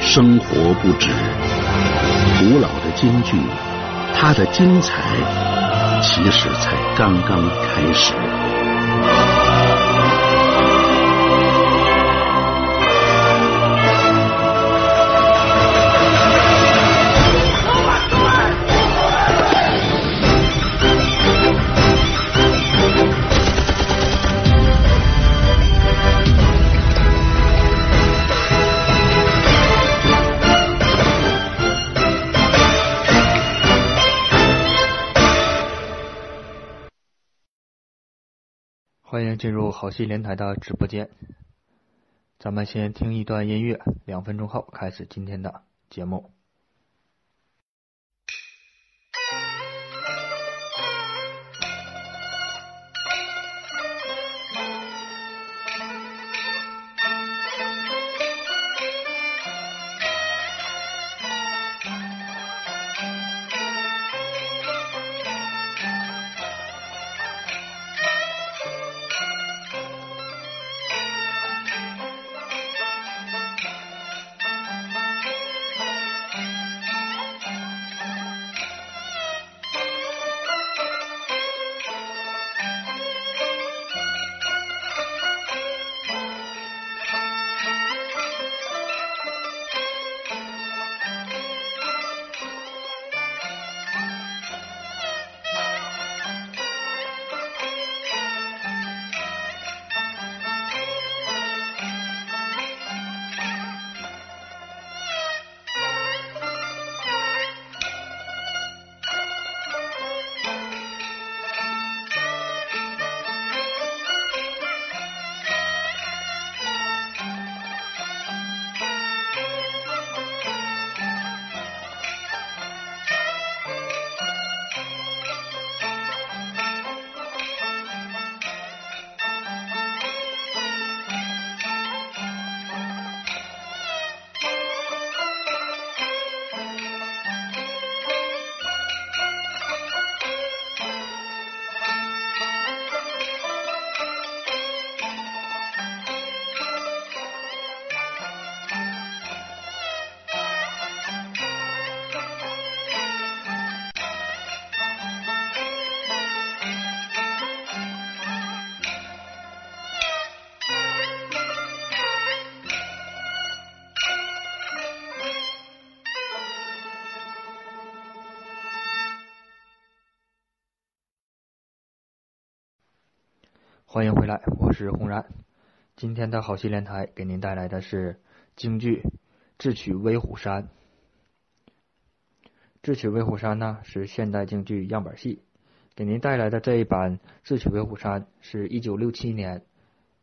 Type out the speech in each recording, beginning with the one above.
生活不止。古老的京剧，它的精彩其实才刚刚开始。进入好戏联台的直播间。咱们先听一段音乐，两分钟后开始今天的节目。欢迎回来，我是红然。今天的好戏连台给您带来的是京剧《智取威虎山》。《智取威虎山》呢是现代京剧样板戏，给您带来的这一版《智取威虎山》是一九六七年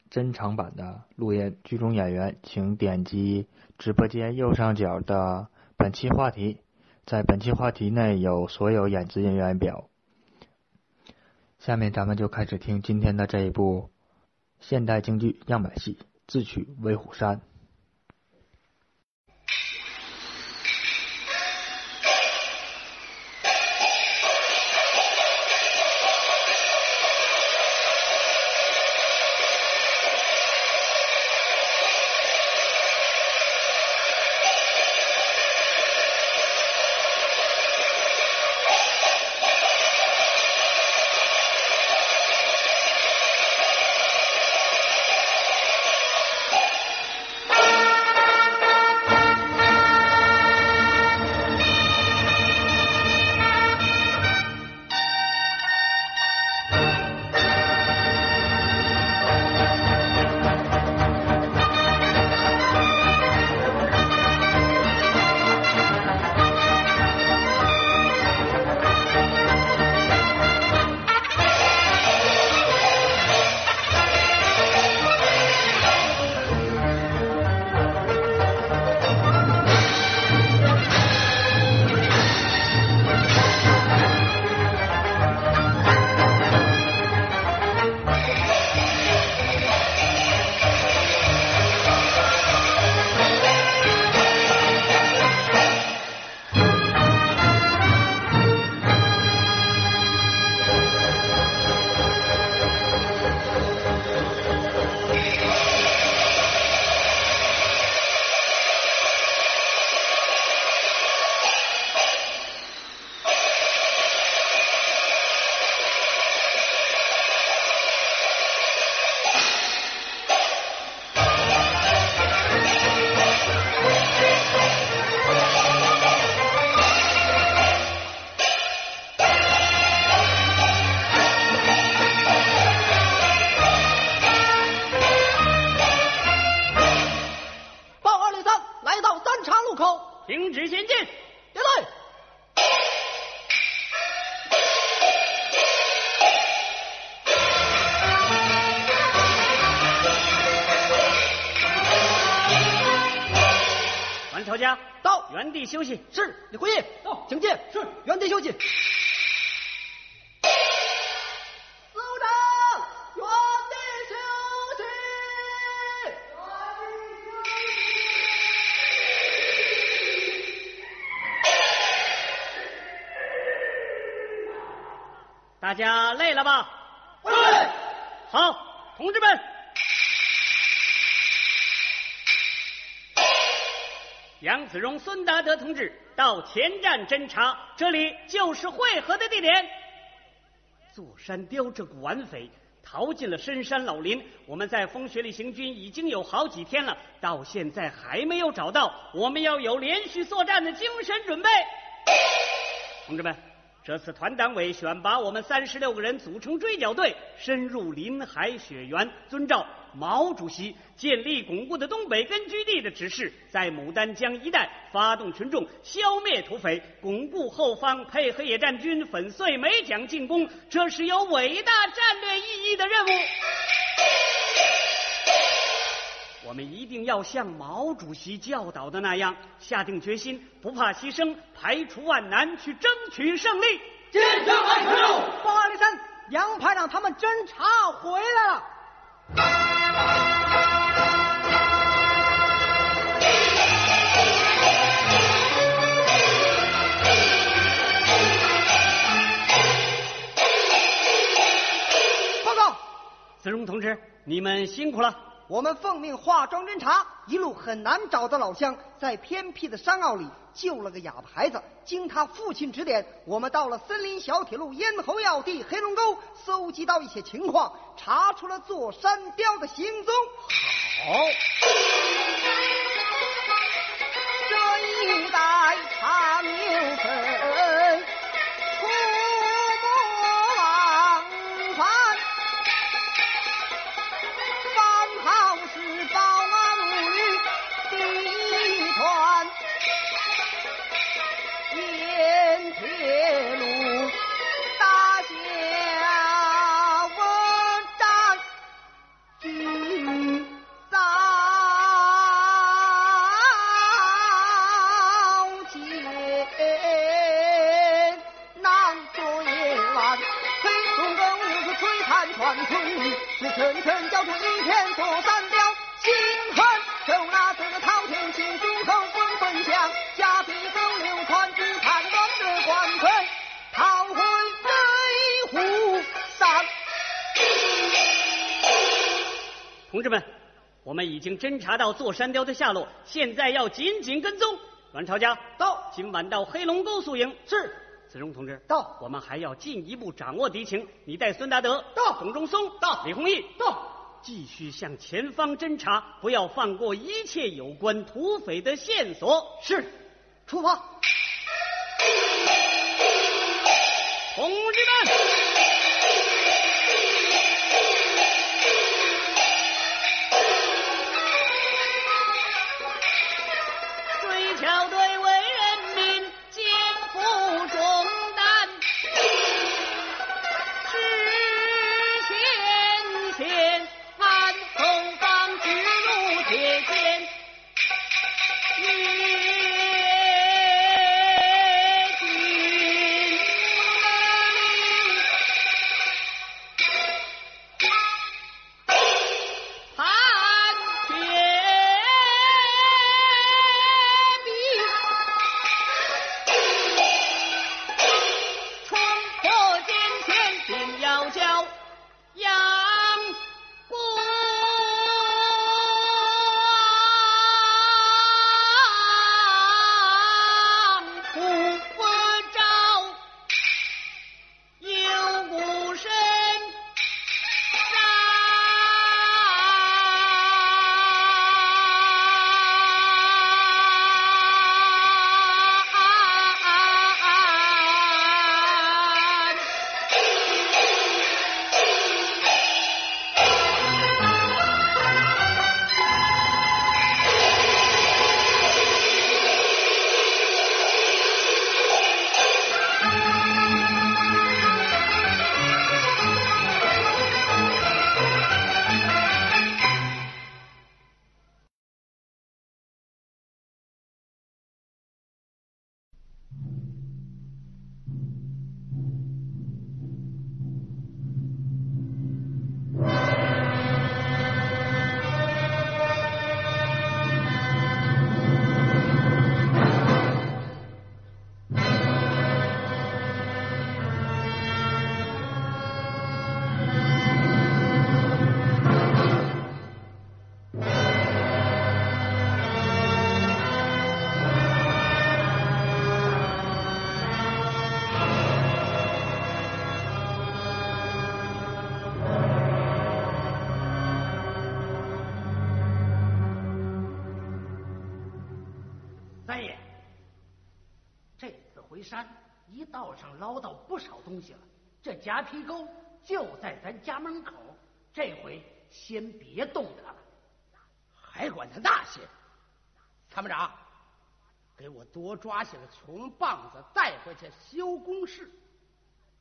珍藏版的录音。剧中演员请点击直播间右上角的本期话题，在本期话题内有所有演职人员表。下面咱们就开始听今天的这一部现代京剧样板戏《智取威虎山》。子荣、孙达德同志到前站侦查，这里就是会合的地点。座山雕这股顽匪逃进了深山老林，我们在风雪里行军已经有好几天了，到现在还没有找到。我们要有连续作战的精神准备，同志们。这次团党委选拔我们三十六个人组成追剿队，深入林海雪原，遵照毛主席建立巩固的东北根据地的指示，在牡丹江一带发动群众消灭土匪，巩固后方，配合野战军粉碎美蒋进攻，这是有伟大战略意义的任务。我们一定要像毛主席教导的那样，下定决心，不怕牺牲，排除万难，去争取胜利。坚决完成任务。八里山，杨排长他们侦察回来了。报告，子荣同志，你们辛苦了。我们奉命化妆侦查，一路很难找到老乡，在偏僻的山坳里救了个哑巴孩子。经他父亲指点，我们到了森林小铁路咽喉要地黑龙沟，搜集到一些情况，查出了座山雕的行踪。好，这一代长牛层层交出一片座山雕，心狠手拿这个滔天青诸侯纷纷响，家比斗流传只看乱的官魁，逃回内湖山。同志们，我们已经侦查到座山雕的下落，现在要紧紧跟踪。阮朝家到，今晚到黑龙沟宿营。是。子荣同志到，我们还要进一步掌握敌情。你带孙达德。到，董仲松。到，李宏毅。到，继续向前方侦查，不要放过一切有关土匪的线索。是，出发，同志们。东西了。这夹皮沟就在咱家门口，这回先别动它了，还管它那些？参谋长，给我多抓些个穷棒子带回去修工事，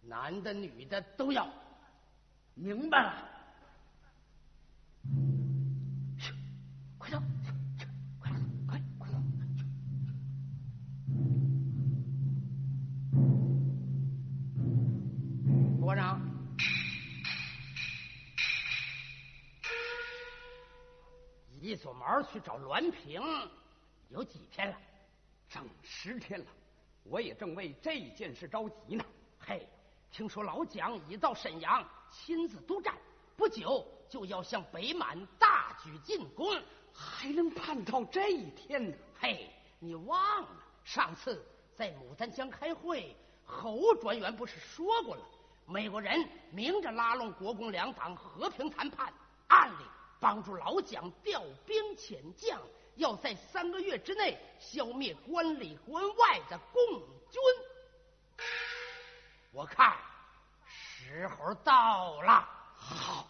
男的女的都要。明白了。一撮毛去找栾平，有几天了？整十天了。我也正为这件事着急呢。嘿，听说老蒋已到沈阳，亲自督战，不久就要向北满大举进攻，还能盼到这一天呢？嘿，你忘了上次在牡丹江开会，侯专员不是说过了？美国人明着拉拢国共两党和平谈判，暗里帮助老蒋调兵遣将，要在三个月之内消灭关里关外的共军。我看时候到了，好，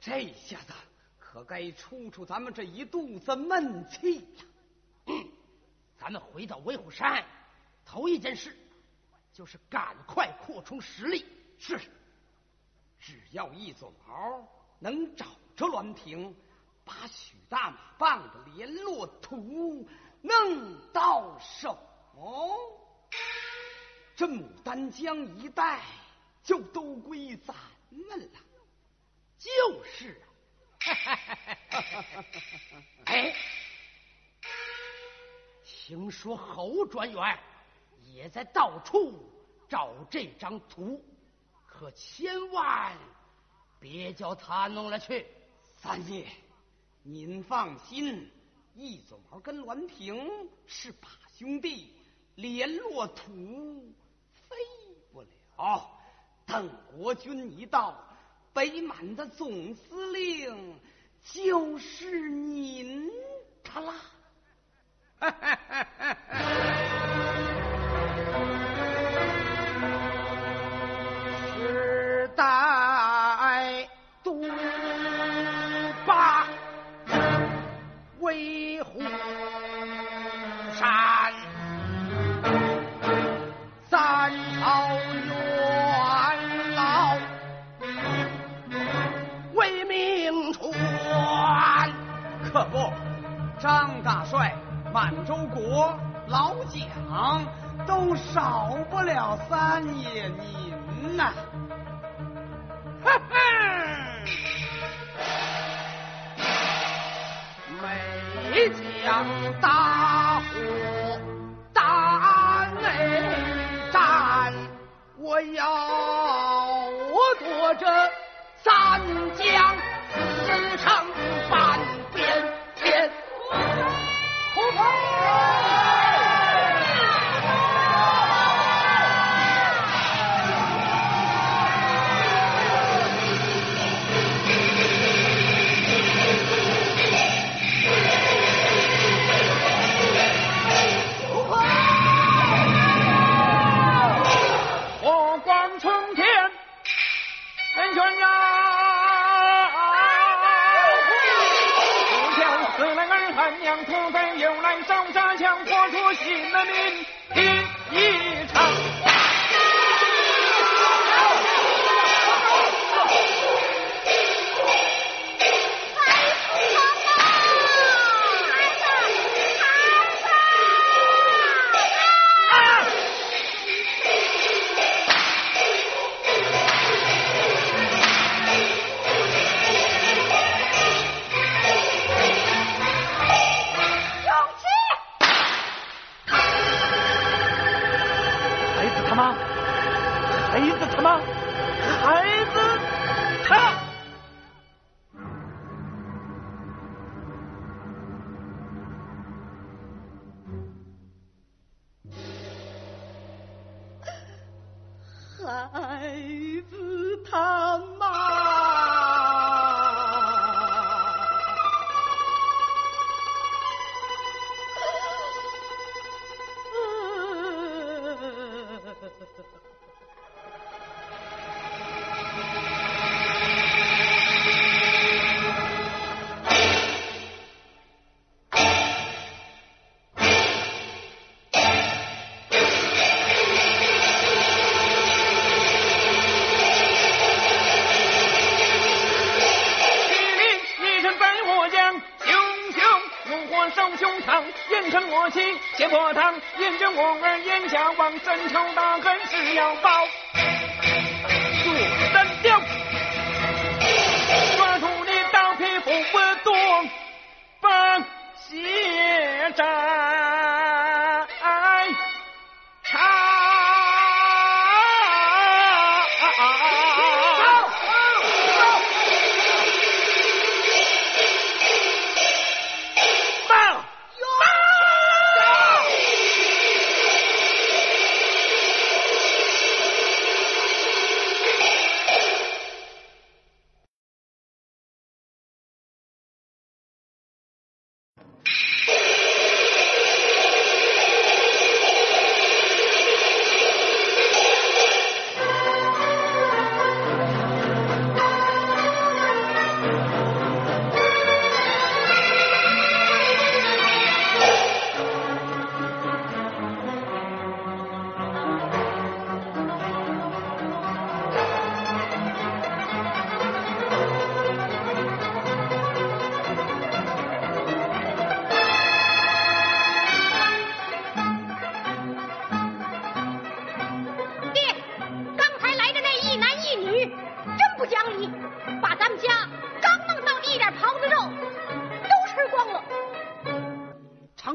这下子可该出出咱们这一肚子闷气了。咱们回到威虎山，头一件事就是赶快扩充实力。是，只要一撮毛能找这栾平，把许大马棒的联络图弄到手，这牡丹江一带就都归咱们了。就是啊，哎，听说侯专员也在到处找这张图。可千万别叫他弄了去，三爷，您放心，一撮毛跟栾平是把兄弟，联络土飞不了。等国军一到，北满的总司令就是您他啦。张大帅、满洲国、老蒋都少不了三爷您呐。哼哼，没将大火大内战，我要我夺这三江四城八出新的命题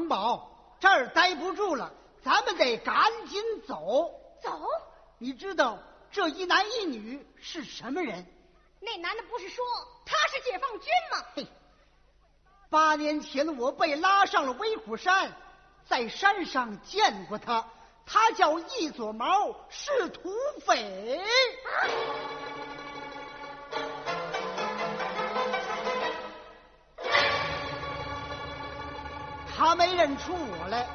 长宝，这儿待不住了，咱们得赶紧走。走，你知道这一男一女是什么人？那男的不是说他是解放军吗？嘿，八年前我被拉上了威虎山，在山上见过他，他叫一撮毛，是土匪。他没认出我来，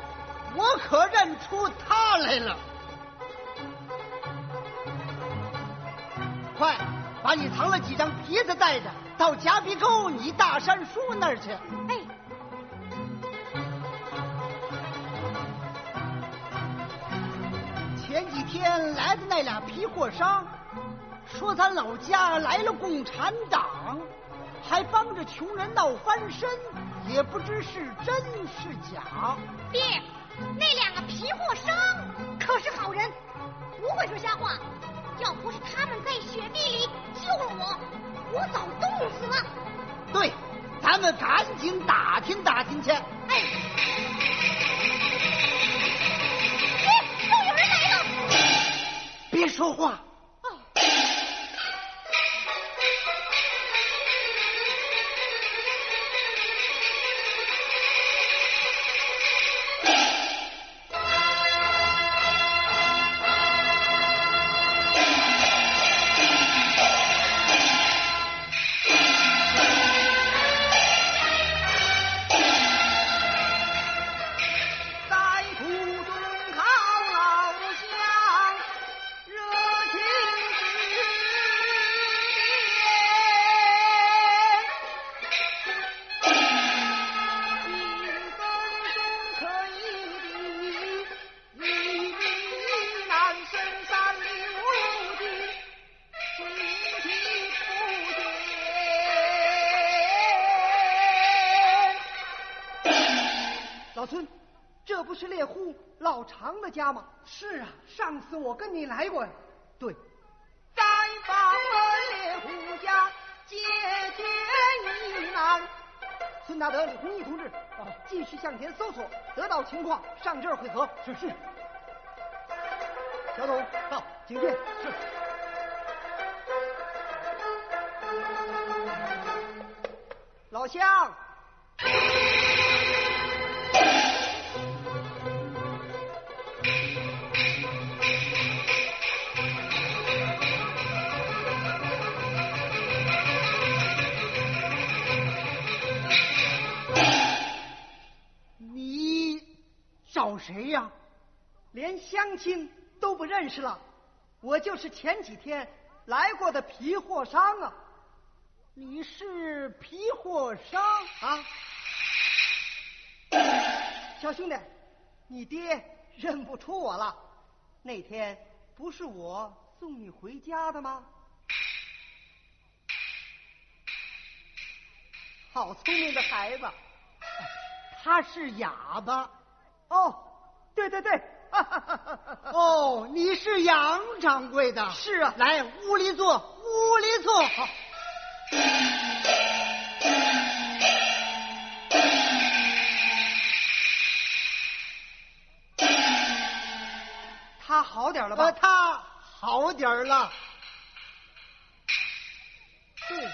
我可认出他来了。快，把你藏了几张皮子带着，到夹皮沟你大山叔那儿去。哎，前几天来的那俩皮货商，说咱老家来了共产党，还帮着穷人闹翻身，也不知是真是假。爹，那两个皮货商可是好人，不会说瞎话。要不是他们在雪地里救了我，我早冻死了。对，咱们赶紧打听打听去。哎，爹，又有人来了。别说话，老常的家吗？是啊，上次我跟你来过呀。对，在访问猎户家解决疑难。孙大德、李红毅同志，啊，继续向前搜索，得到情况上这儿会合。是是。小董到，警戒。是。老乡。找谁呀？连乡亲都不认识了。我就是前几天来过的皮货商啊。你是皮货商啊？小兄弟，你爹认不出我了。那天不是我送你回家的吗？好聪明的孩子，他是哑巴。哦，对对对，哦，你是杨掌柜的？是啊，来屋里坐，屋里坐。好。他好点了吧？他好点了。对，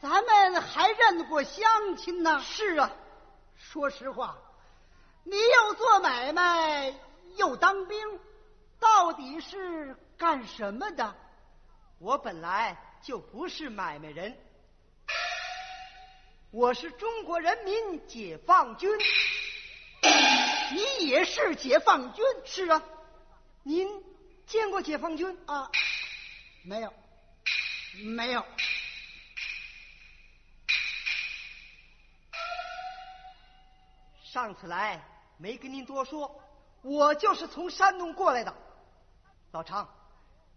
咱们还认得过乡亲呢。是啊，说实话，你又做买卖又当兵，到底是干什么的？我本来就不是买卖人，我是中国人民解放军。你也是解放军？是啊。您见过解放军啊？没有，没有。上次来没跟您多说，我就是从山东过来的。老常，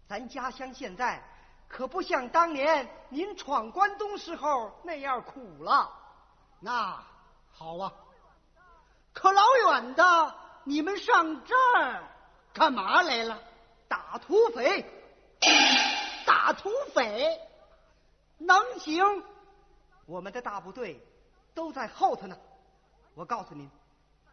咱家乡现在可不像当年您闯关东时候那样苦了。那好啊，可老远的你们上这儿。干嘛来了？打土匪！打土匪能行？我们的大部队都在后头呢。我告诉您，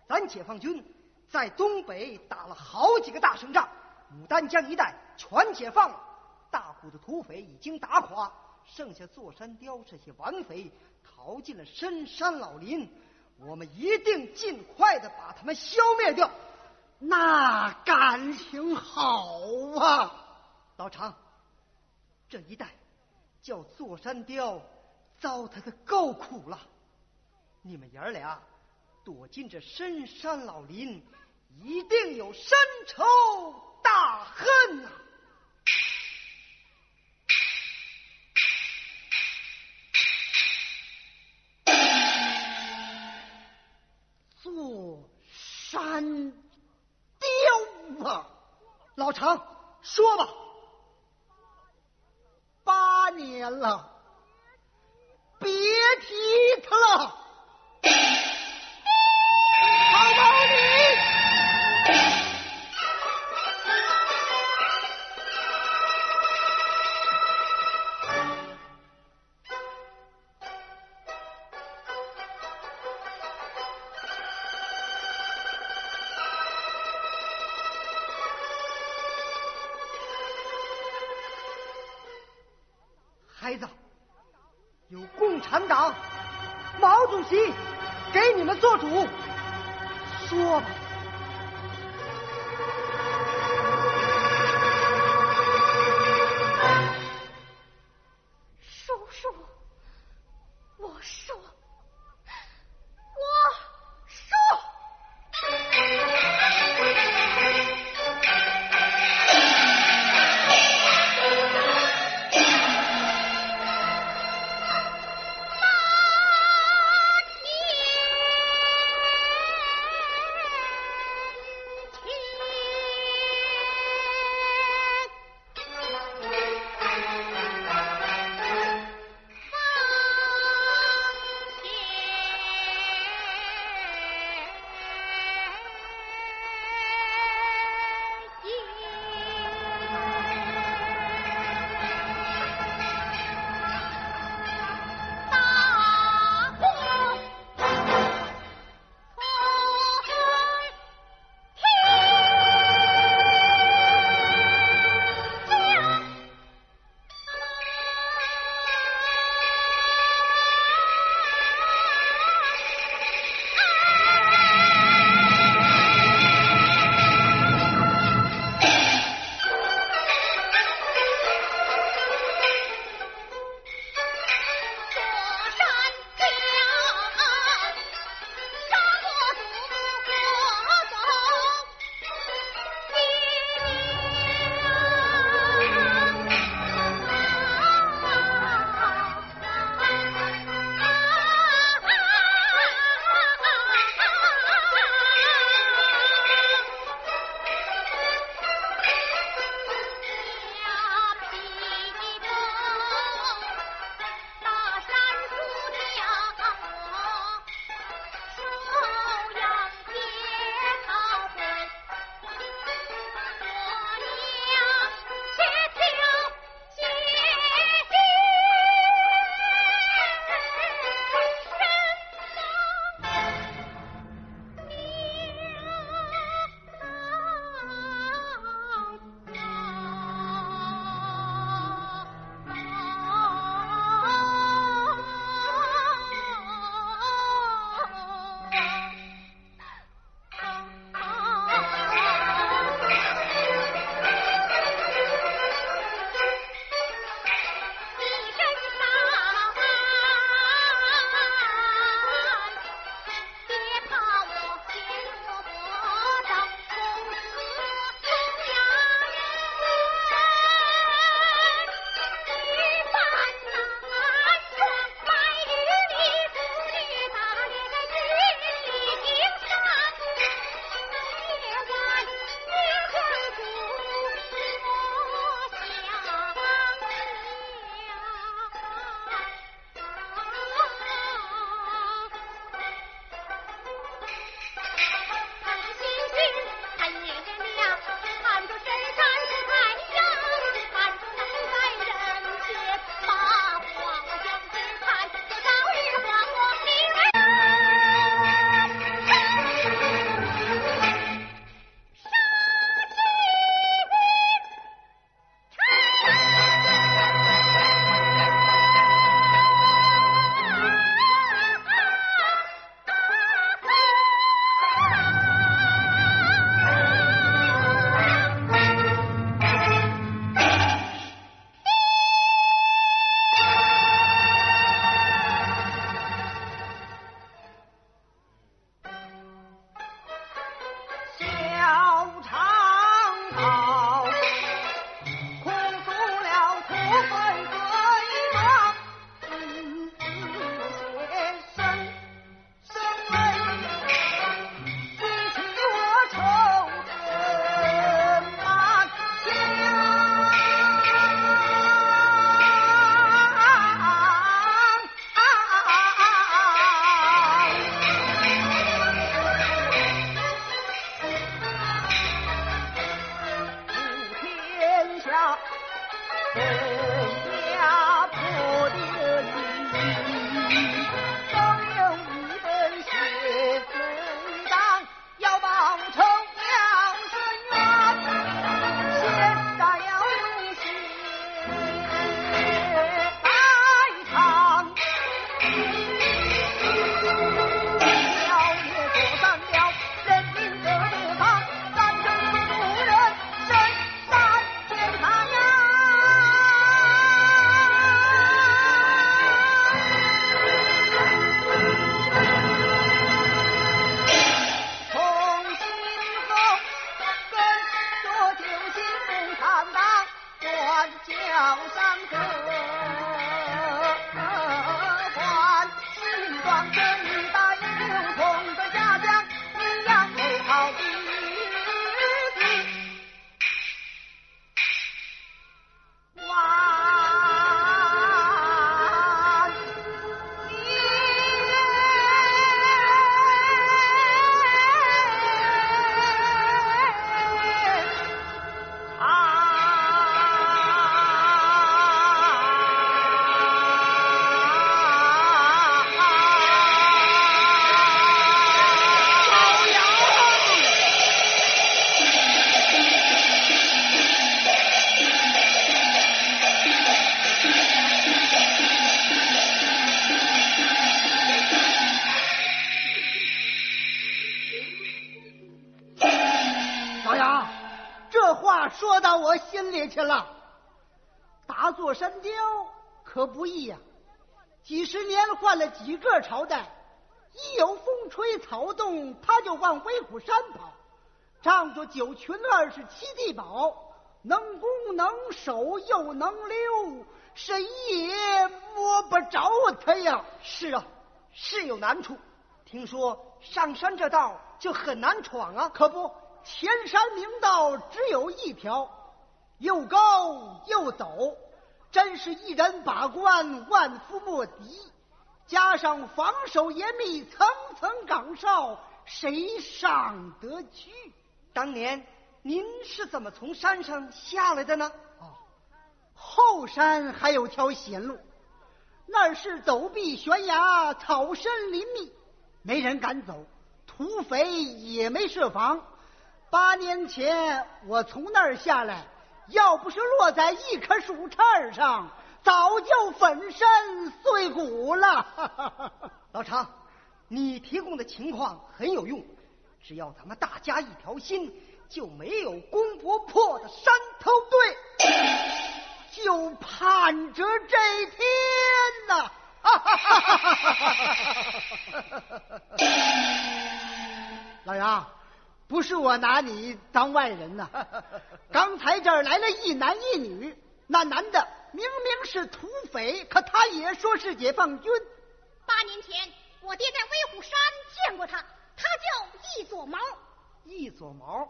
咱解放军在东北打了好几个大胜仗，牡丹江一带全解放了，大股的土匪已经打垮，剩下座山雕这些顽匪逃进了深山老林。我们一定尽快的把他们消灭掉。那感情好啊，老常，这一带叫座山雕，糟蹋的够苦了。你们爷儿俩躲进这深山老林，一定有深仇大恨呐。座山。老常，说吧，八年了，别提他了。九群二十七地宝，能攻能守又能溜，谁也摸不着他呀。是啊，是有难处。听说上山这道就很难闯啊，可不。前山明道只有一条，又高又陡，真是一人把关，万夫莫敌。加上防守严密，层层岗哨，谁上得去？当年您是怎么从山上下来的呢？哦，后山还有条险路，那是陡壁悬崖，草深林密，没人敢走，土匪也没设防。八年前我从那儿下来，要不是落在一棵树杈上，早就粉身碎骨了。老常，你提供的情况很有用，只要咱们大家一条心，就没有攻不破的山头队，就盼着这天呐！老杨。不是我拿你当外人呐！刚才这儿来了一男一女，那男的明明是土匪，可他也说是解放军。八年前我爹在威虎山见过他，他叫一撮毛。一撮毛，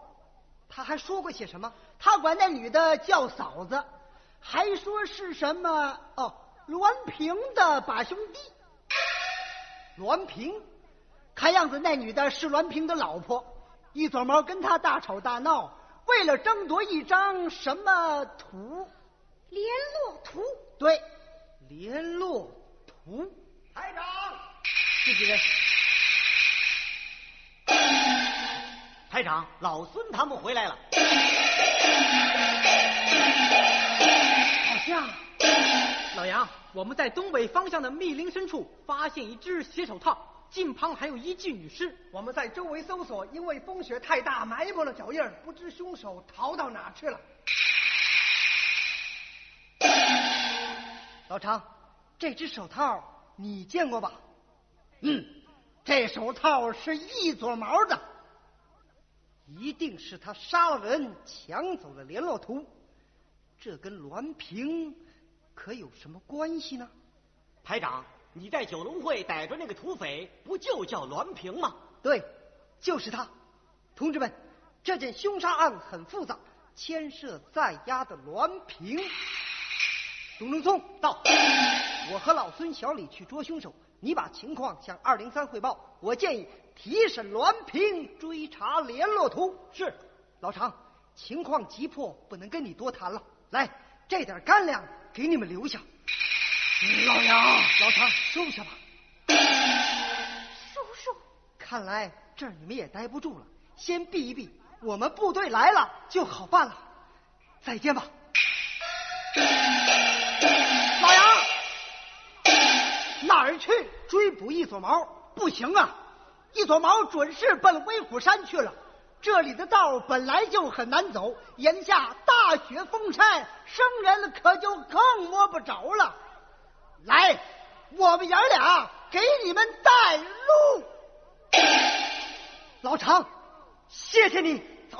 他还说过些什么？他管那女的叫嫂子，还说是什么哦，栾平的把兄弟。栾平，看样子那女的是栾平的老婆。一撮毛跟他大吵大闹，为了争夺一张什么图？联络图。对，联络图。排长，自己人。排长，老孙他们回来了。好像，老杨，我们在东北方向的密林深处发现一只血手套。近旁还有一具女尸，我们在周围搜索，因为风雪太大，埋没了脚印不知凶手逃到哪去了。老常，这只手套你见过吧？嗯，这手套是一撮毛的，一定是他杀了人，抢走了联络图。这跟栾平可有什么关系呢？排长。你在九龙会逮着那个土匪，不就叫栾平吗？对，就是他。同志们，这件凶杀案很复杂，牵涉在押的栾平。董正聪到，我和老孙、小李去捉凶手，你把情况向二零三汇报。我建议提审栾平，追查联络图。是，老常，情况急迫，不能跟你多谈了。来，这点干粮给你们留下。老杨，老常，收下吧。叔叔，看来这儿你们也待不住了，先避一避。我们部队来了就好办了。再见吧。老杨，哪儿去追捕一撮毛？不行啊，一撮毛准是奔威虎山去了。这里的道本来就很难走，眼下大雪封山，生人可就更摸不着了。来，我们爷俩给你们带路。老常，谢谢你。走。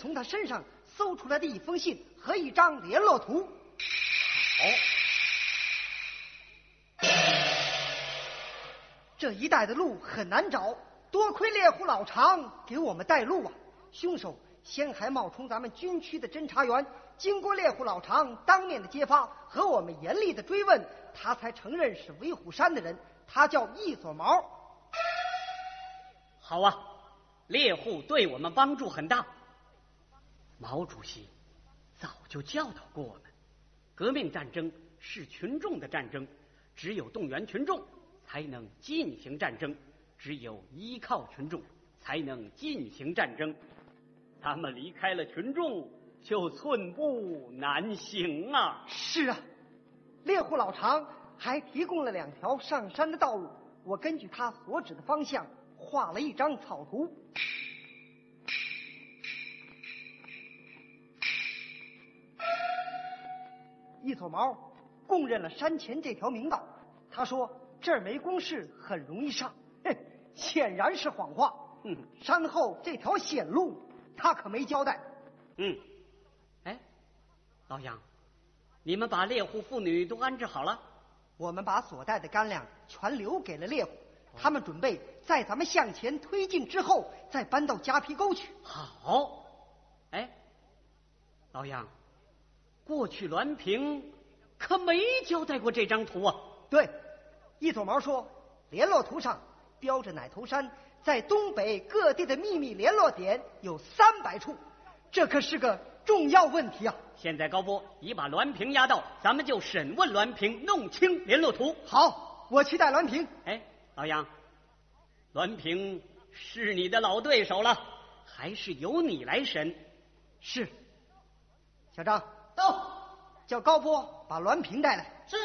从他身上搜出来的一封信和一张联络图。好，这一带的路很难找，多亏猎户老常给我们带路啊！凶手先还冒充咱们军区的侦查员，经过猎户老常当面的揭发和我们严厉的追问，他才承认是威虎山的人。他叫易锁毛。好啊，猎户对我们帮助很大。毛主席早就教导过我们，革命战争是群众的战争，只有动员群众才能进行战争，只有依靠群众才能进行战争。他们离开了群众，就寸步难行啊！是啊，猎户老常还提供了两条上山的道路，我根据他所指的方向画了一张草图。一撮毛供认了山前这条明道，他说这儿没公事，很容易上，嘿，显然是谎话。嗯，山后这条险路，他可没交代。嗯，哎，老杨，你们把猎户妇女都安置好了？我们把所带的干粮全留给了猎户，他们准备在咱们向前推进之后，再搬到夹皮沟去。好，哎，老杨，过去栾平可没交代过这张图啊。对，一撮毛说，联络图上标着奶头山在东北各地的秘密联络点有三百处，这可是个重要问题啊！现在高波已把栾平押到，咱们就审问栾平，弄清联络图。好，我期待栾平。哎，老杨，栾平是你的老对手了，还是由你来审？是。小张，到，叫高波把栾平带来。是。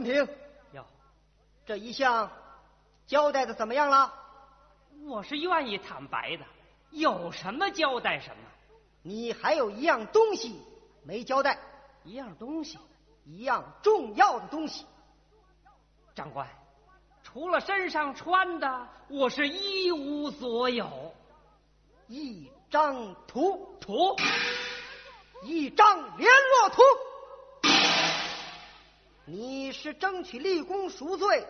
栾平，哟，这一项交代的怎么样了？我是愿意坦白的，有什么交代什么。你还有一样东西没交代，一样东西，一样重要的东西。长官，除了身上穿的，我是一无所有。一张图，图，一张联络图。你是争取立功赎罪，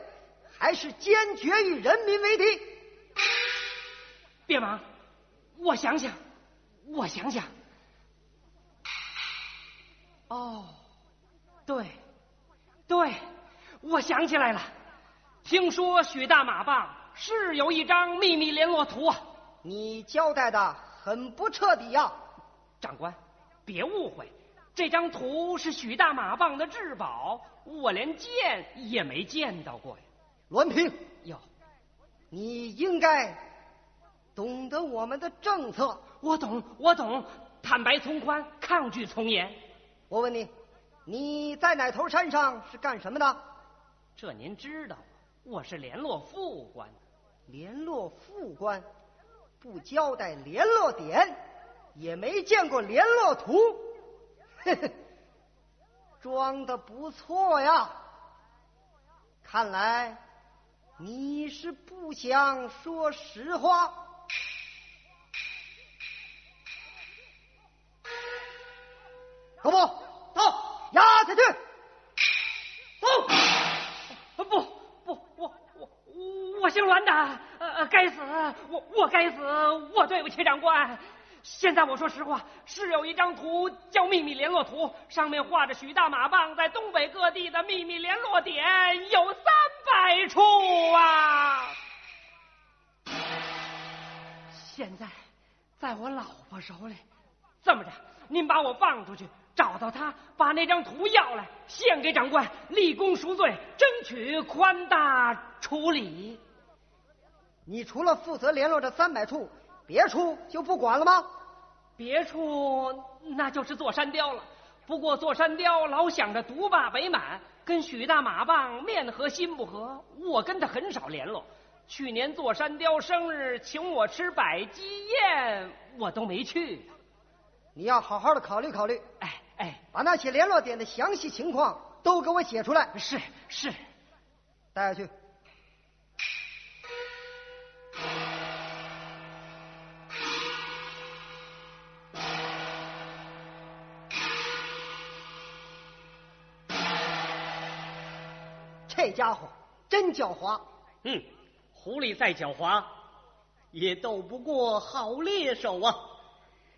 还是坚决与人民为敌？别忙，我想想，我想想。哦，对，对，我想起来了。听说许大马棒是有一张秘密联络图啊。你交代的很不彻底呀，长官，别误会。这张图是许大马棒的至宝，我连见也没见到过呀。栾平，哟，你应该懂得我们的政策。我懂，我懂，坦白从宽，抗拒从严。我问你，你在哪头山上是干什么的？这您知道，我是联络副官。联络副官，不交代联络点，也没见过联络图。嘿嘿，装的不错呀！看来你是不想说实话。高波，到，押下去。走。不不，我我我姓栾的，呃，该死，我我该死，我对不起长官。现在我说实话，是有一张图叫秘密联络图，上面画着许大马棒在东北各地的秘密联络点有三百处啊。现在在我老婆手里，这么着，您把我放出去，找到他，把那张图要来，献给长官，立功赎罪，争取宽大处理。你除了负责联络这三百处，别处就不管了吗？别处那就是座山雕了。不过座山雕老想着独霸北满，跟许大马棒面和心不和，我跟他很少联络。去年座山雕生日请我吃百鸡宴，我都没去。你要好好的考虑考虑，哎哎，把那些联络点的详细情况都给我写出来。是是，带下去。这家伙真狡猾。嗯，狐狸再狡猾，也斗不过好猎手啊。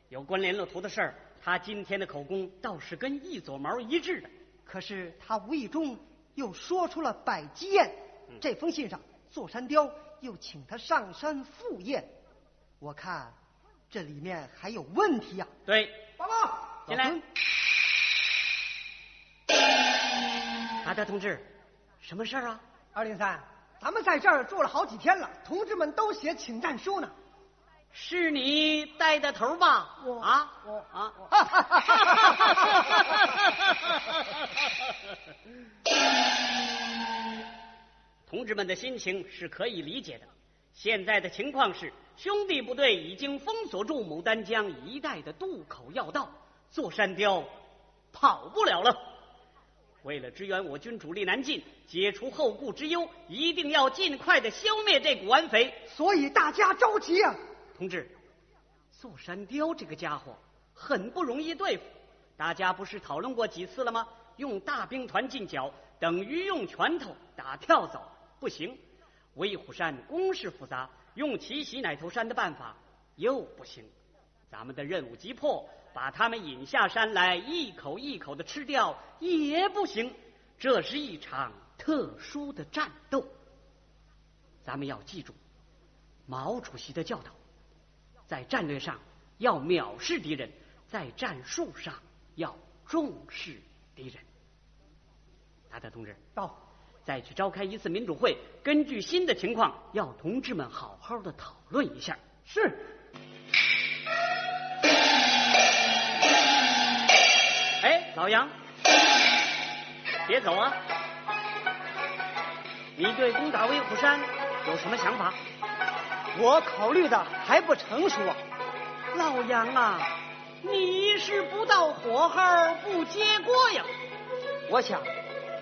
有关联络图的事儿，他今天的口供倒是跟一撮毛一致的。可是他无意中又说出了百鸡宴，这封信上座山雕又请他上山赴宴，我看这里面还有问题呀、对，报告，进来。阿德同志，什么事儿啊？二零三，咱们在这儿住了好几天了，同志们都写请战书呢。是你带的头吧？我啊，我啊，同志们的心情是可以理解的。现在的情况是，兄弟部队已经封锁住牡丹江一带的渡口要道，座山雕跑不了了。为了支援我军主力南进，解除后顾之忧，一定要尽快的消灭这股顽匪。所以大家着急啊！同志，座山雕这个家伙很不容易对付，大家不是讨论过几次了吗？用大兵团进剿等于用拳头打跳蚤，不行。威虎山攻势复杂，用奇袭奶头山的办法又不行。咱们的任务急迫，把他们引下山来，一口一口的吃掉也不行。这是一场特殊的战斗，咱们要记住毛主席的教导。在战略上要藐视敌人，在战术上要重视敌人。达达同志，到，再去召开一次民主会，根据新的情况，要同志们好好的讨论一下。是。老杨，别走啊！你对攻打威虎山有什么想法？我考虑的还不成熟啊。老杨啊，你是不到火候不揭锅呀！我想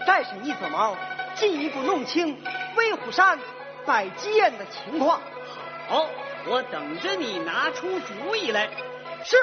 再审一撮毛，进一步弄清威虎山摆鸡宴的情况。好，我等着你拿出主意来。是。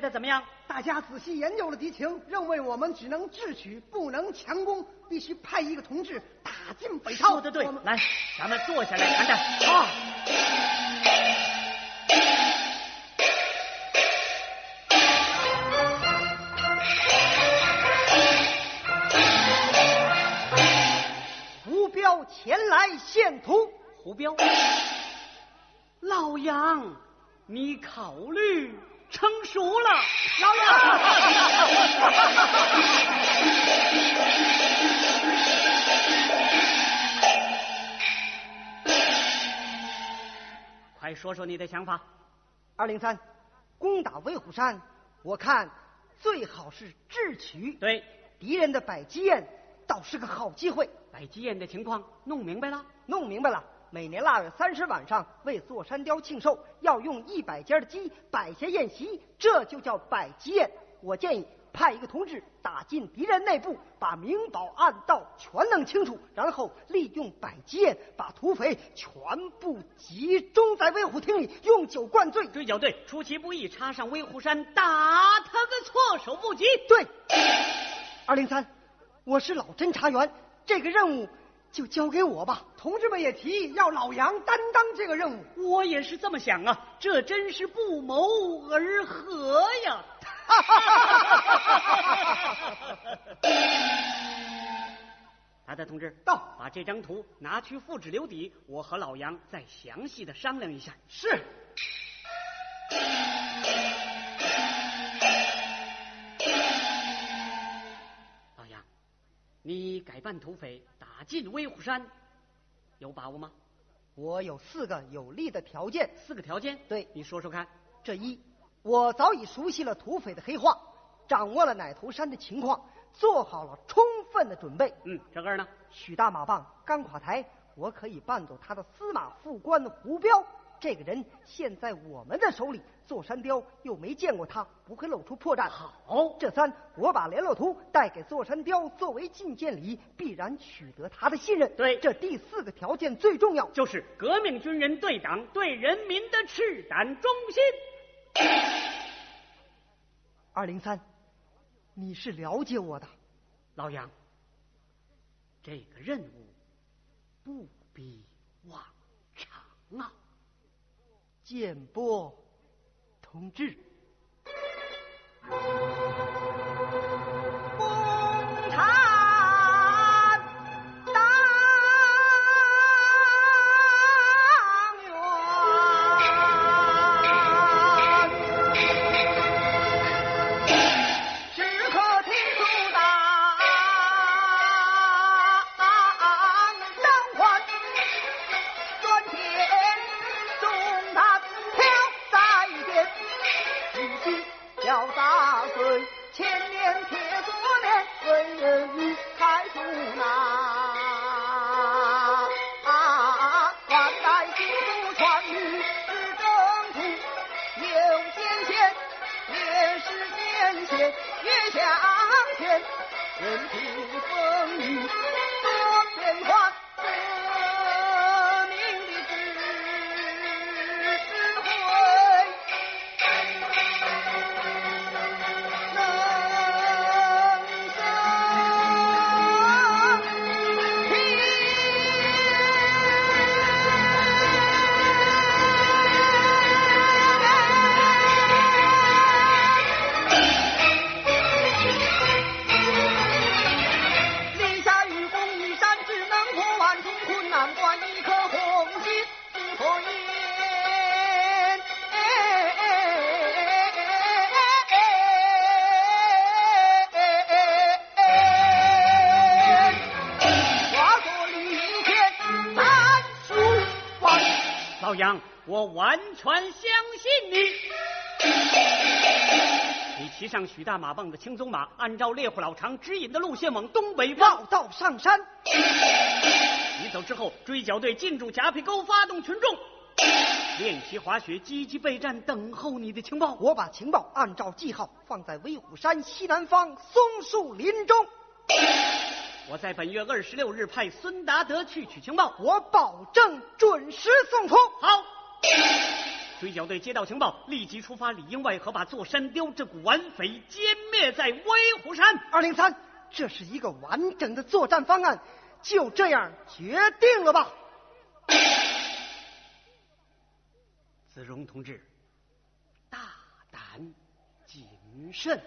的怎么样？大家仔细研究了敌情，认为我们只能智取，不能强攻，必须派一个同志打进北朝。说的对，来，咱们坐下来谈谈。啊，胡彪前来献图。胡彪，老杨，你考虑成熟了。老 快说说你的想法。二零三，攻打威虎山，我看最好是智取。对，敌人的百鸡宴倒是个好机会。百鸡宴的情况弄明白了？弄明白了。每年腊月三十晚上为座山雕庆寿，要用一百家的鸡摆下宴席，这就叫摆鸡宴。我建议派一个同志打进敌人内部，把明宝暗道全弄清楚，然后利用摆鸡宴把土匪全部集中在威虎厅里，用酒灌醉。追剿队，出其不意插上威虎山，打他个措手不及。对，二零三，我是老侦查员，这个任务就交给我吧。同志们也提议要老杨担当这个任务。我也是这么想啊，这真是不谋而合呀！大德同志，到，把这张图拿去复制留底，我和老杨再详细的商量一下。是。老杨，你改扮土匪打进威虎山，有把握吗？我有四个有利的条件。四个条件，对，你说说看。这一，我早已熟悉了土匪的黑话，掌握了奶头山的情况，做好了充分的准备。嗯，这二呢？许大马棒刚垮台，我可以扮作他的司马副官胡彪。这个人现在我们的手里，座山雕又没见过他，不会露出破绽。好，这三，我把联络图带给座山雕作为觐见礼，必然取得他的信任。对，这第四个条件最重要，就是革命军人对党对人民的赤胆忠心。二零三，你是了解我的，老杨，这个任务不比往常啊。建波，同志。全相信你。你骑上许大马棒的青鬃马，按照猎户老常指引的路线往东北绕道上山。你走之后，追剿队进驻夹皮沟，发动群众练习滑雪，积极备战，等候你的情报。我把情报按照记号放在威虎山西南方松树林中。我在本月二十六日派孙达德去取情报，我保证准时送出。好。追剿队接到情报，立即出发里应外合，把座山雕这股顽匪歼灭在威虎山。二零三，这是一个完整的作战方案，就这样决定了吧。子荣同志，大胆谨慎。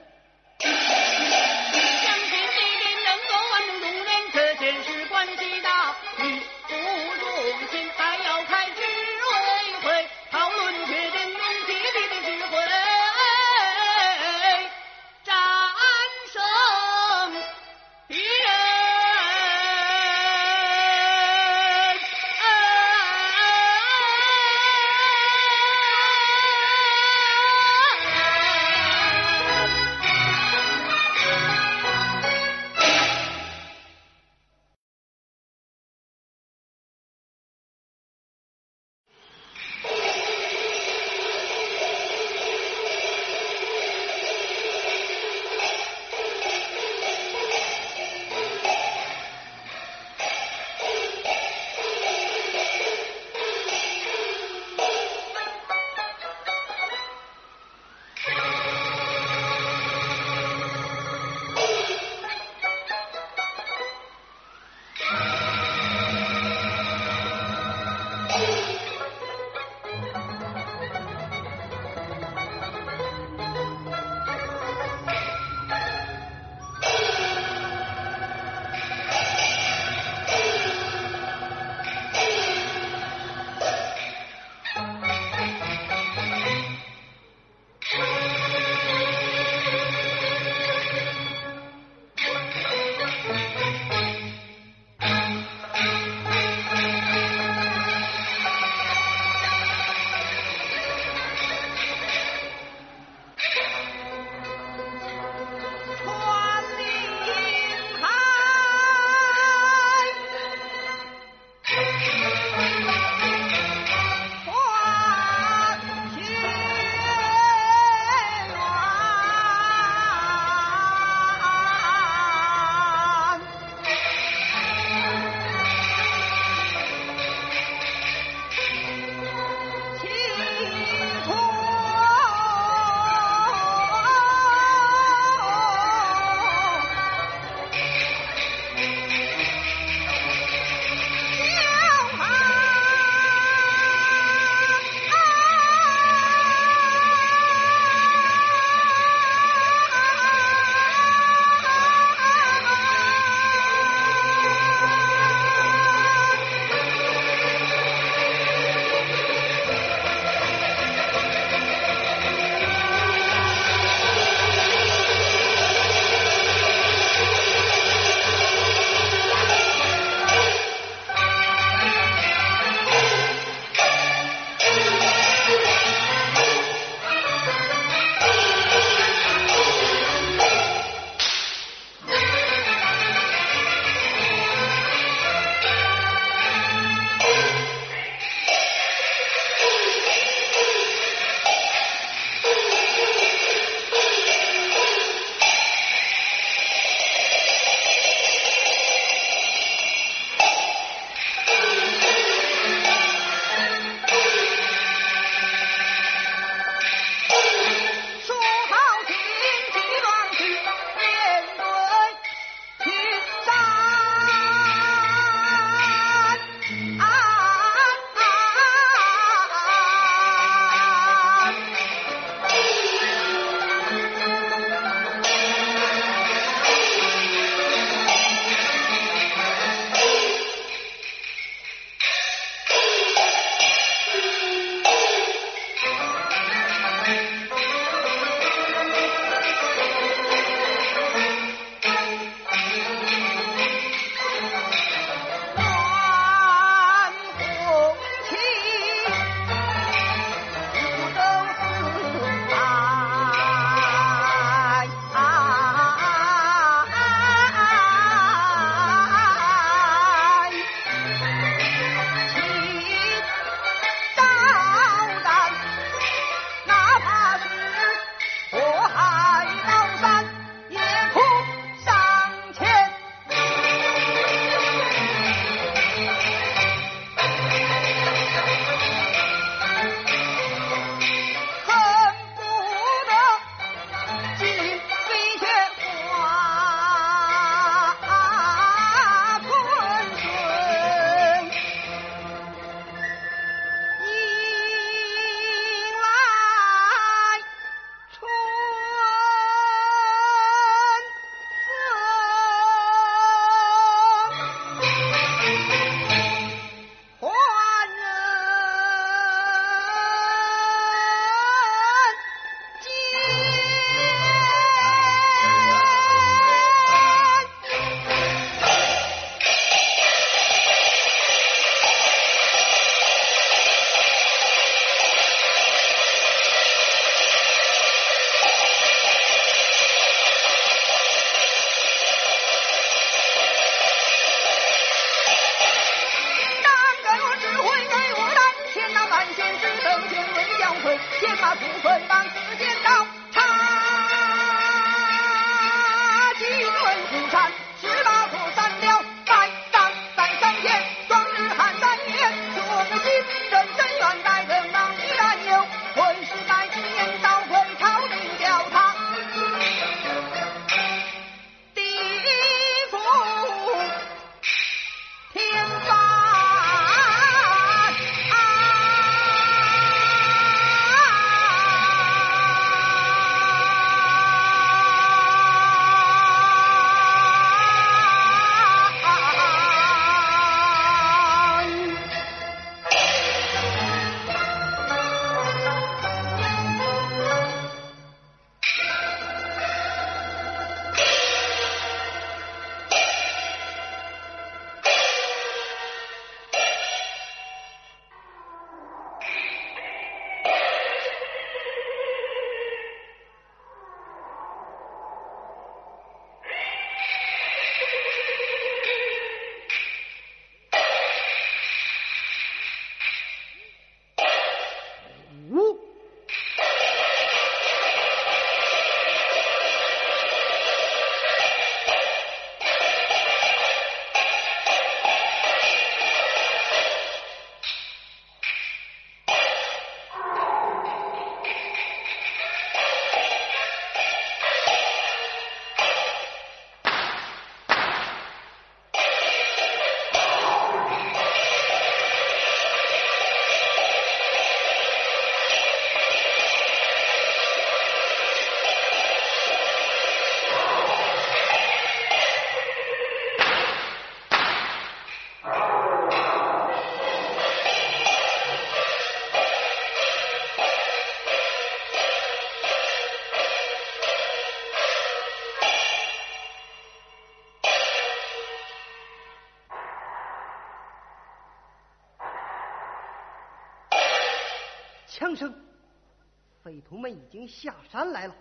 已经下山来了。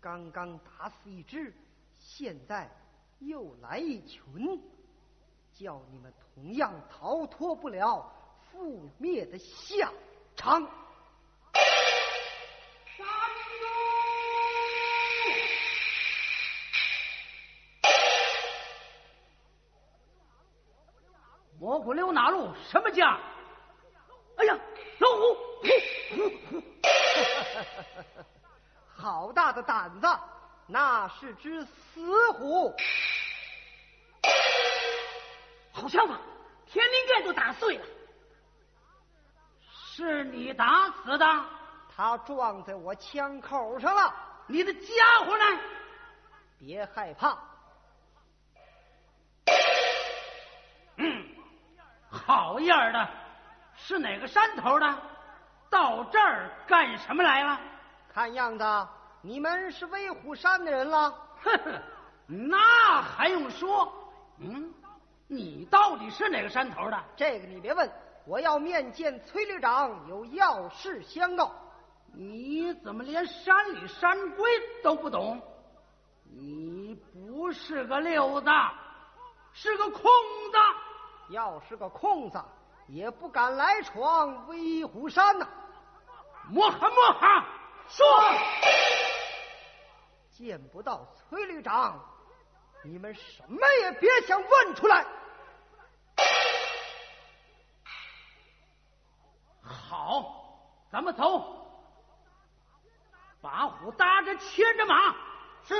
刚刚打死一只，现在又来一群，叫你们同样逃脱不了覆灭的下场。那是只死虎。好枪法，天灵盖都打碎了。是你打死的？他撞在我枪口上了。你的家伙呢？别害怕。嗯。好样的！是哪个山头的？到这儿干什么来了？看样子你们是威虎山的人了。哼哼，那还用说？嗯，你到底是哪个山头的？这个你别问，我要面见崔旅长，有要事相告。你怎么连山里山规都不懂？你不是个溜子，是个空子。要是个空子，也不敢来闯威虎山呐！摸哈摸哈，说，见不到崔旅长，你们什么也别想问出来。好，咱们走，把虎搭着，牵着马，是。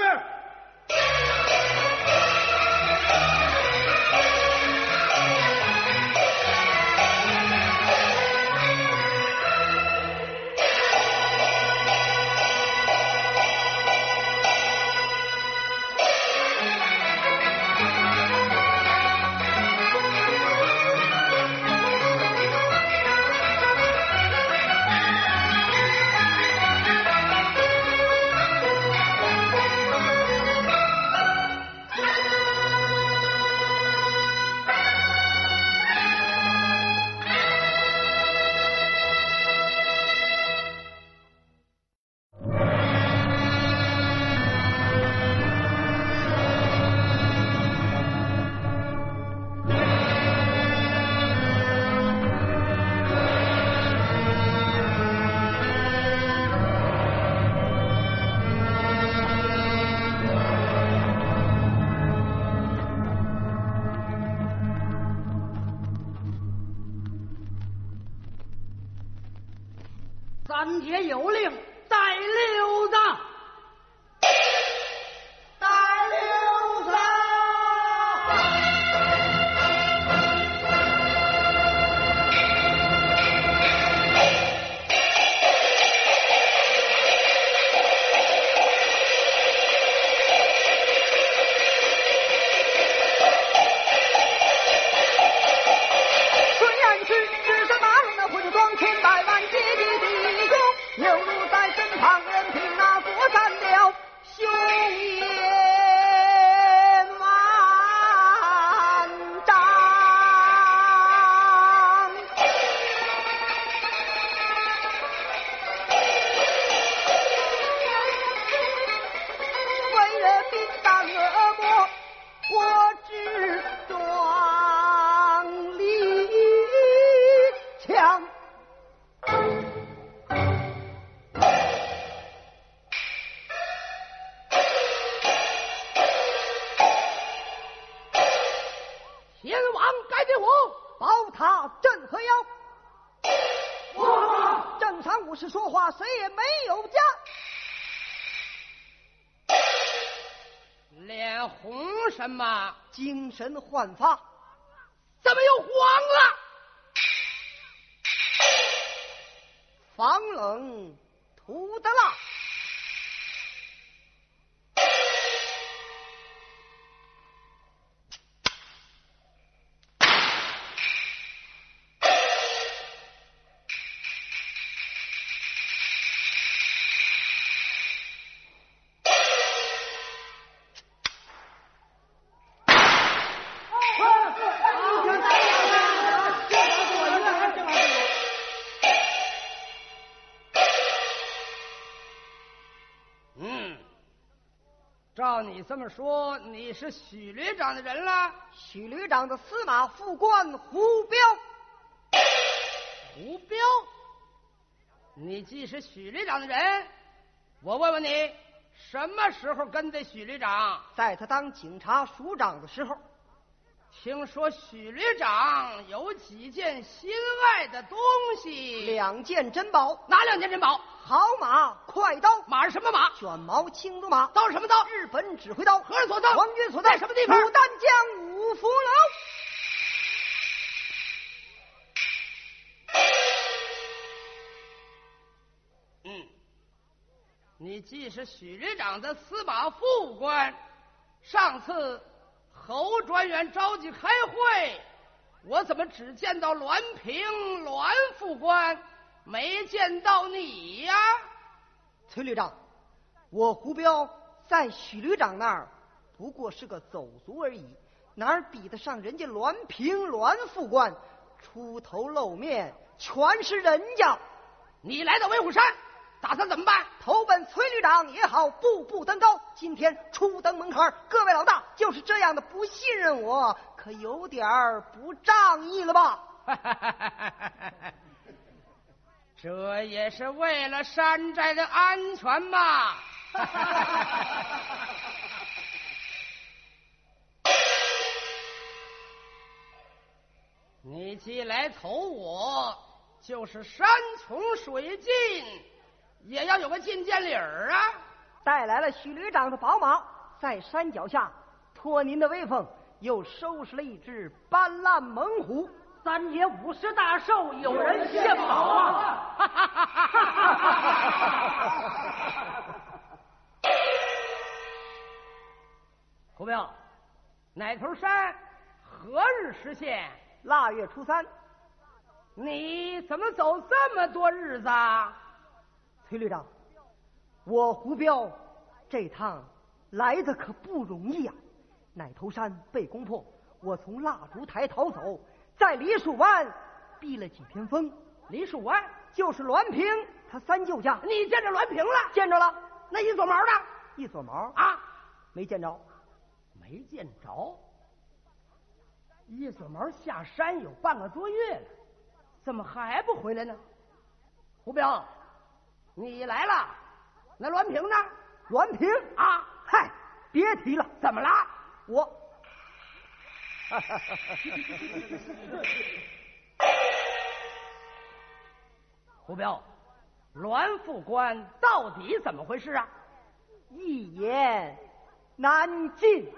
精神焕发，照你这么说，你是许旅长的人了？许旅长的司马副官胡彪。胡彪，你既是许旅长的人，我问问你，什么时候跟的许旅长？在他当警察署长的时候。听说许旅长有几件心爱的东西，两件珍宝。哪两件珍宝？好马快刀。马是什么马？卷毛青鬃马。刀是什么刀？日本指挥刀。何人所造？皇军所在。在什么地方？牡丹江五福楼。嗯，你既是许旅长的司马副官，上次。侯专员召集开会，我怎么只见到栾平、栾副官，没见到你呀？崔旅长，我胡彪在许旅长那儿不过是个走卒而已，哪比得上人家栾平、栾副官出头露面，全是人家。你来到威虎山。打算怎么办？投奔崔旅长也好，步步登高。今天初登门槛，各位老大就是这样的不信任我，可有点不仗义了吧？这也是为了山寨的安全嘛。你既来投我，就是山穷水尽。也要有个进见礼儿啊！带来了许旅长的宝马，在山脚下托您的威风，又收拾了一只斑斓猛虎。三爷五十大寿，有人献宝啊！胡彪，奶头山何日实现？腊月初三。你怎么走这么多日子？崔旅长，我胡彪这趟来的可不容易啊！奶头山被攻破，我从蜡烛台逃走，在梨树湾避了几天风。梨树湾就是栾平他三舅家。你见着栾平了？见着了。那一撮毛呢？一撮毛啊，没见着，没见着。一撮毛下山有半个多月了，怎么还不回来呢？胡彪。你来了，那栾平呢？栾平啊，嗨，别提了，怎么了？我，胡彪，栾副官到底怎么回事啊？一言难尽。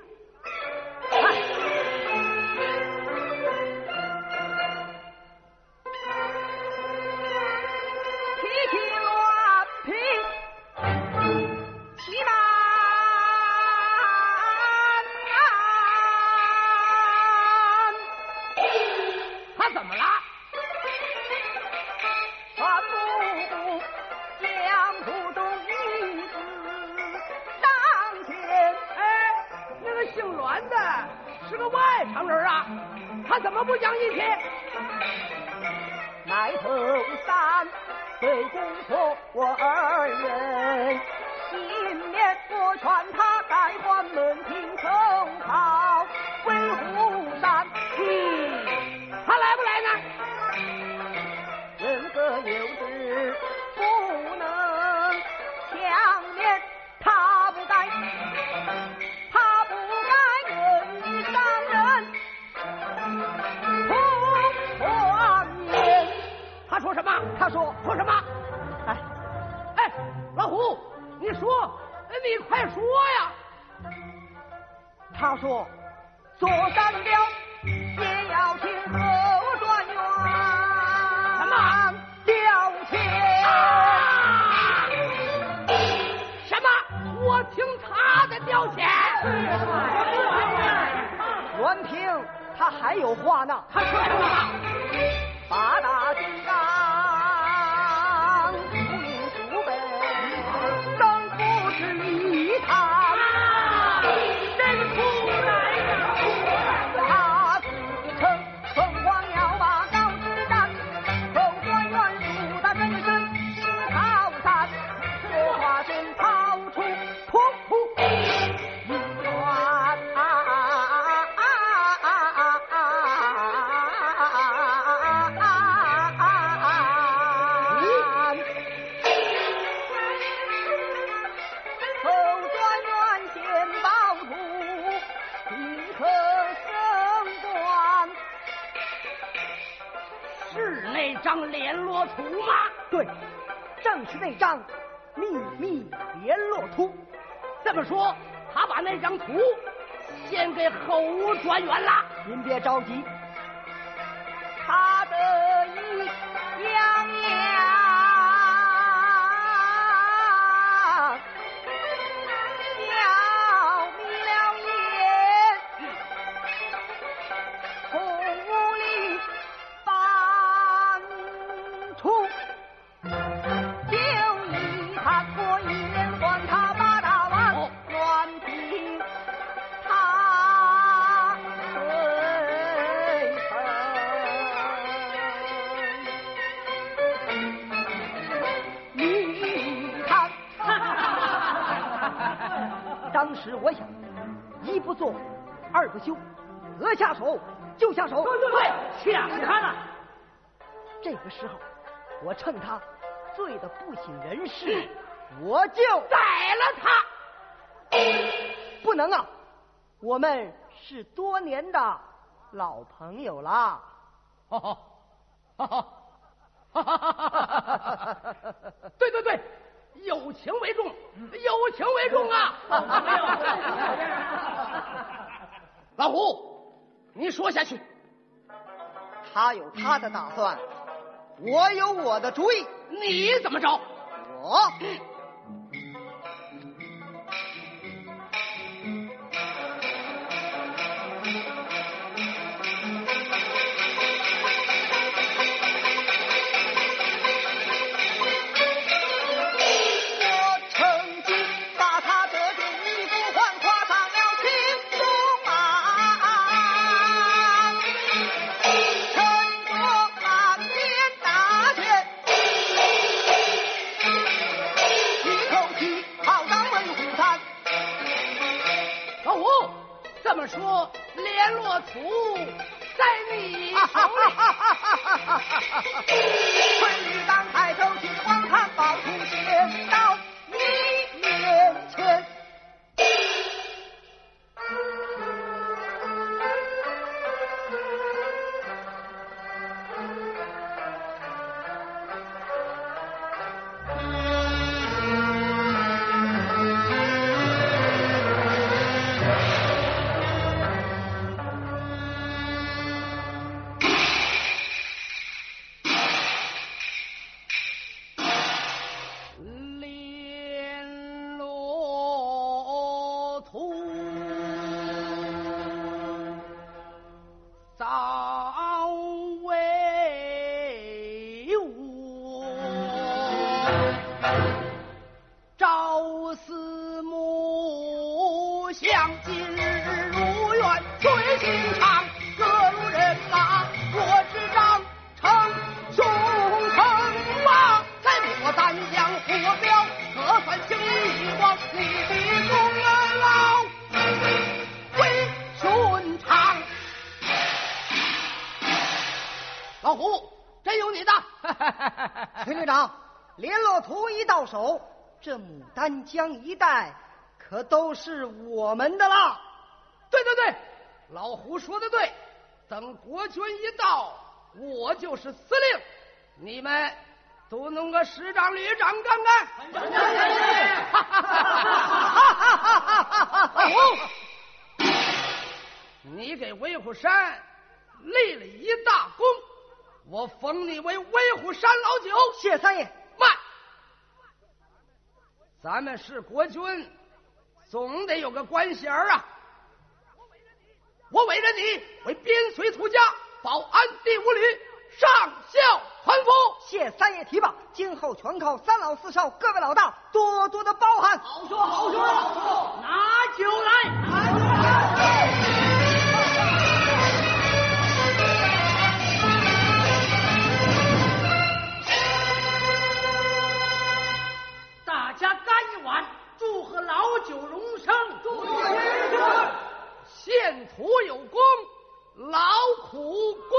时候，我趁他醉得不省人事，我就宰了他。不能啊，我们是多年的老朋友了。哈哈，哈哈，哈哈哈哈哈！对对对。友情为重，友情为重啊！老胡，你说下去。他有他的打算，我有我的主意。你怎么着？我。江一带可都是我们的啦！对对对，老胡说的对。等国军一到，我就是司令，你们都弄个师长、旅长干干。老胡，你给威虎山立了一大功，我封你为威虎山老九。谢三爷。咱们是国军，总得有个官衔啊！我委任你为边随土家保安第五旅上校团副。谢三爷提拔，今后全靠三老四少各位老大多多的包涵。好说好说，拿酒来。九荣生。祝贺荣升。献土有功，劳苦功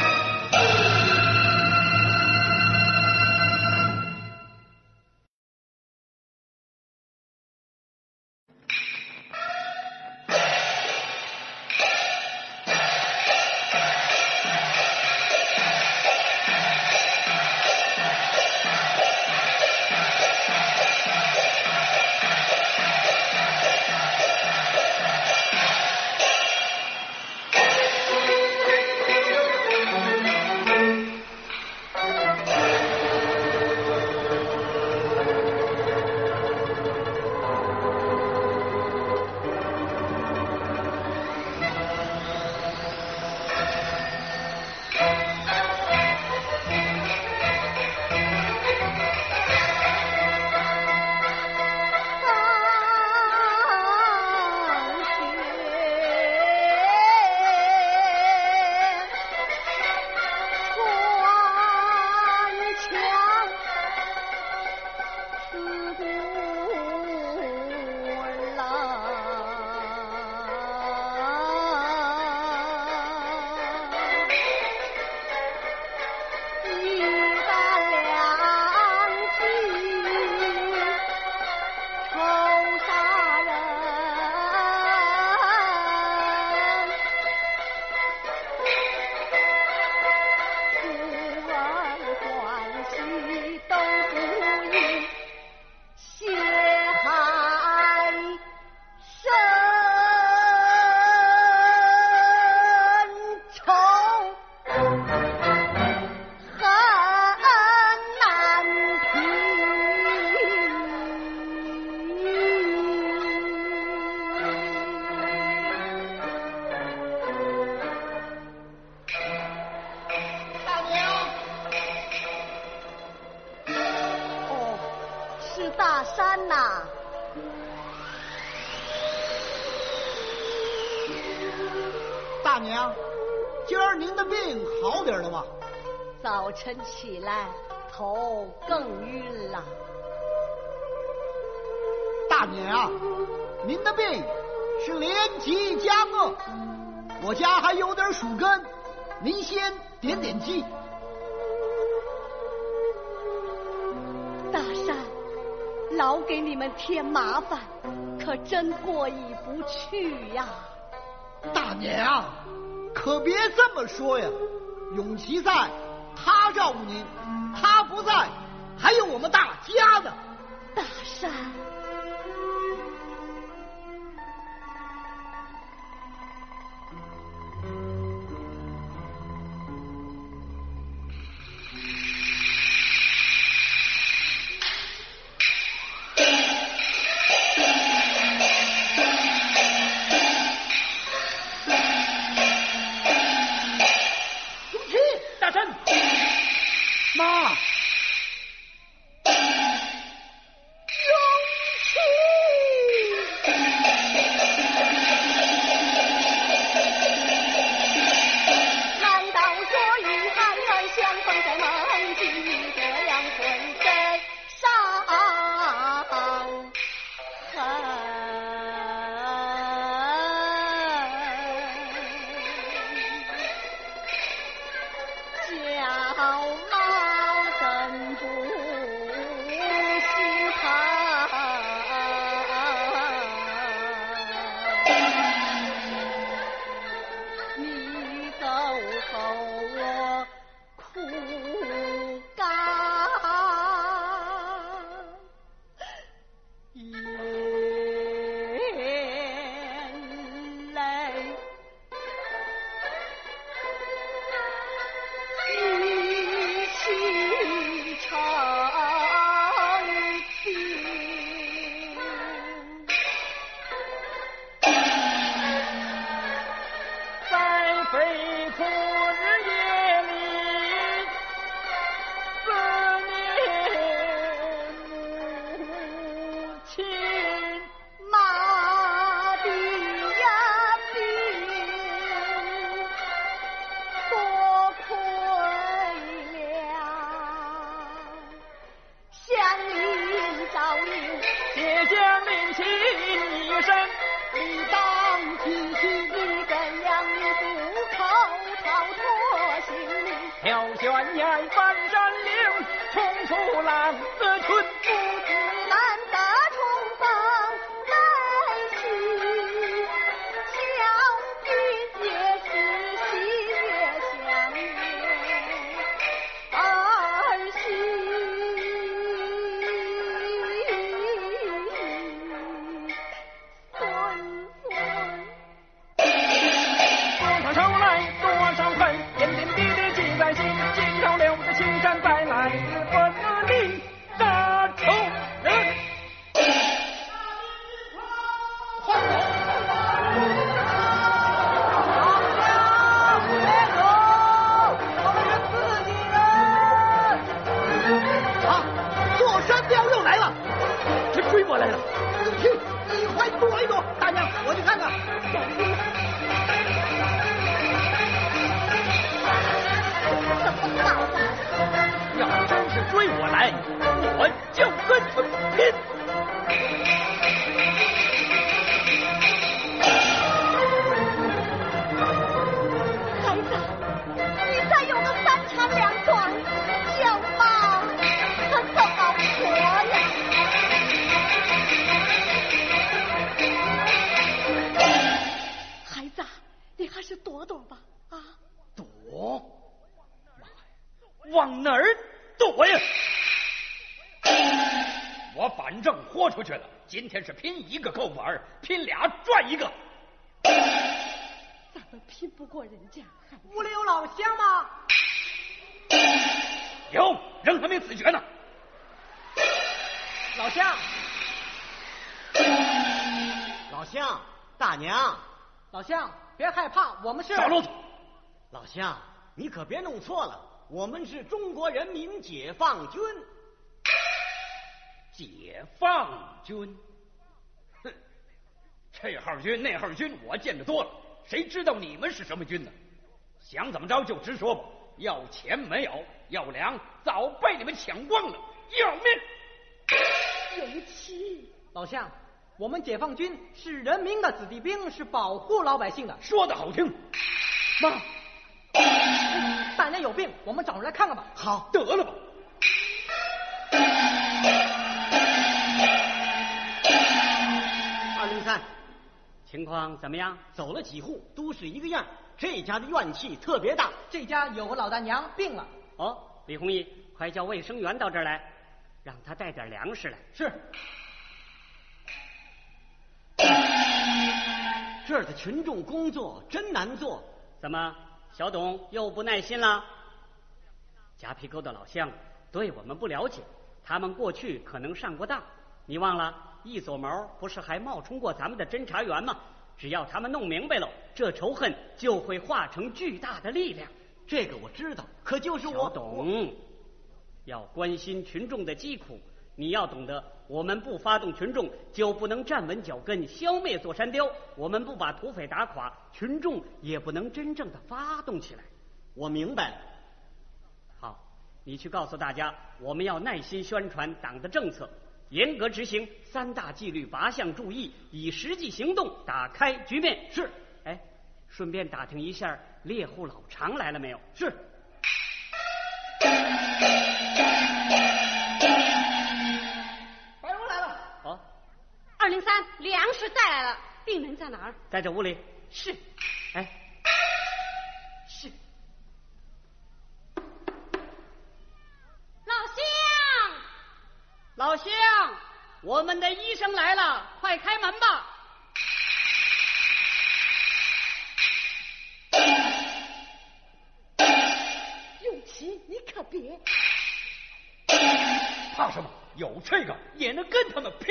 晨起来头更晕了。大娘，您的病是连疾加恶，我家还有点树根，您先点点剂。大山，老给你们添麻烦，可真过意不去呀。大娘，可别这么说呀！永琪在，他告诉您。来随我来，我就跟他拼。出去了，今天是拼一个够本儿，拼俩赚一个。咱们拼不过人家，屋里有老乡吗？有人还没死绝呢。老乡，老乡，大娘，老乡，别害怕，我们是少啰嗦。老乡，你可别弄错了，我们是中国人民解放军。解放军，哼，这号军那号军我见得多了，谁知道你们是什么军呢？想怎么着就直说吧，要钱没有，要粮早被你们抢光了，要命！有气。老乡，我们解放军是人民的子弟兵，是保护老百姓的。说的好听，妈，大娘有病，我们找人来看看吧。好，得了吧。情况怎么样？走了几户，都是一个样。这家的怨气特别大。这家有个老大娘病了。哦，李弘毅，快叫卫生员到这儿来，让他带点粮食来。是。这儿的群众工作真难做。怎么，小董又不耐心了？夹皮沟的老乡对我们不了解，他们过去可能上过当。你忘了，一撮毛不是还冒充过咱们的侦查员吗？只要他们弄明白了，这仇恨就会化成巨大的力量。这个我知道，可就是我懂，要关心群众的疾苦。你要懂得，我们不发动群众，就不能站稳脚跟，消灭座山雕；我们不把土匪打垮，群众也不能真正的发动起来。我明白了。好，你去告诉大家，我们要耐心宣传党的政策，严格执行三大纪律八项注意，以实际行动打开局面。是。哎，顺便打听一下，猎户老常来了没有？是。白龙来了。哦，二零三，粮食带来了，病人在哪儿？在这屋里。是。哎，老乡，我们的医生来了，快开门吧。永琪，你可别。怕什么？有这个也能跟他们拼。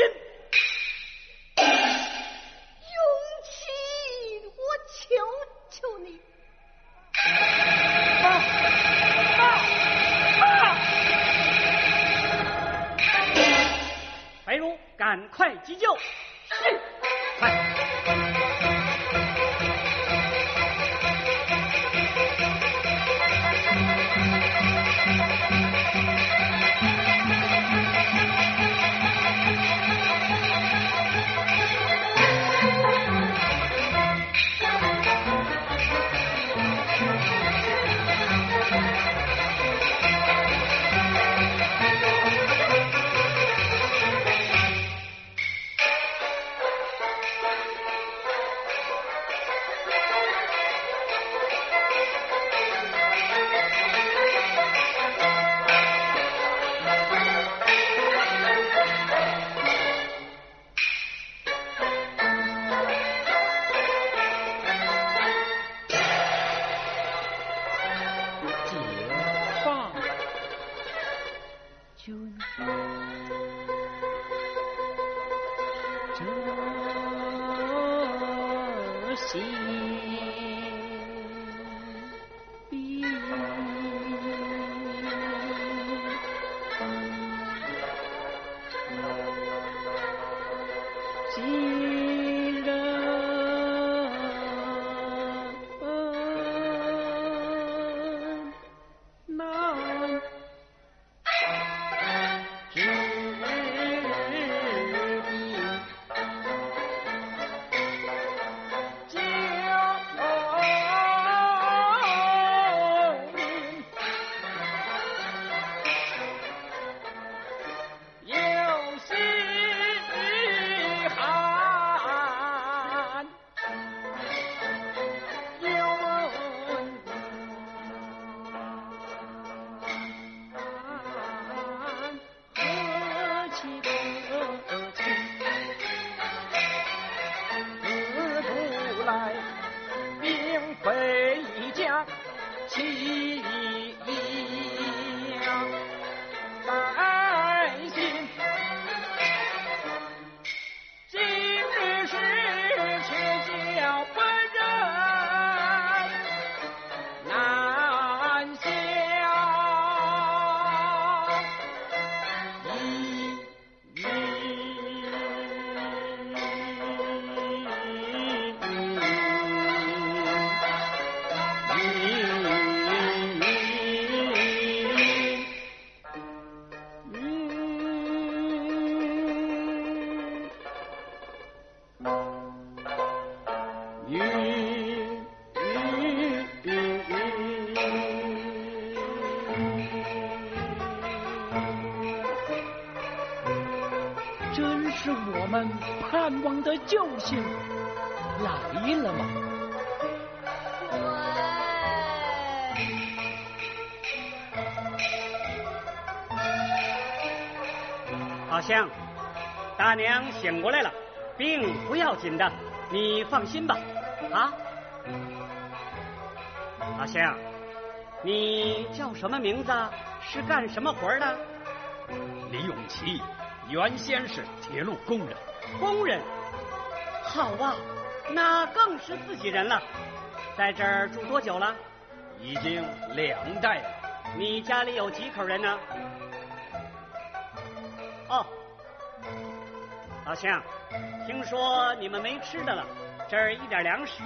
赶快急救。是。救星来了吗？好香，大娘醒过来了，病不要紧的，你放心吧。啊，阿香，你叫什么名字？是干什么活的？李永琪，原先是铁路工人。工人，好啊，那更是自己人了。在这儿住多久了？已经两代了。你家里有几口人呢？哦，老乡，听说你们没吃的了，这儿一点粮食。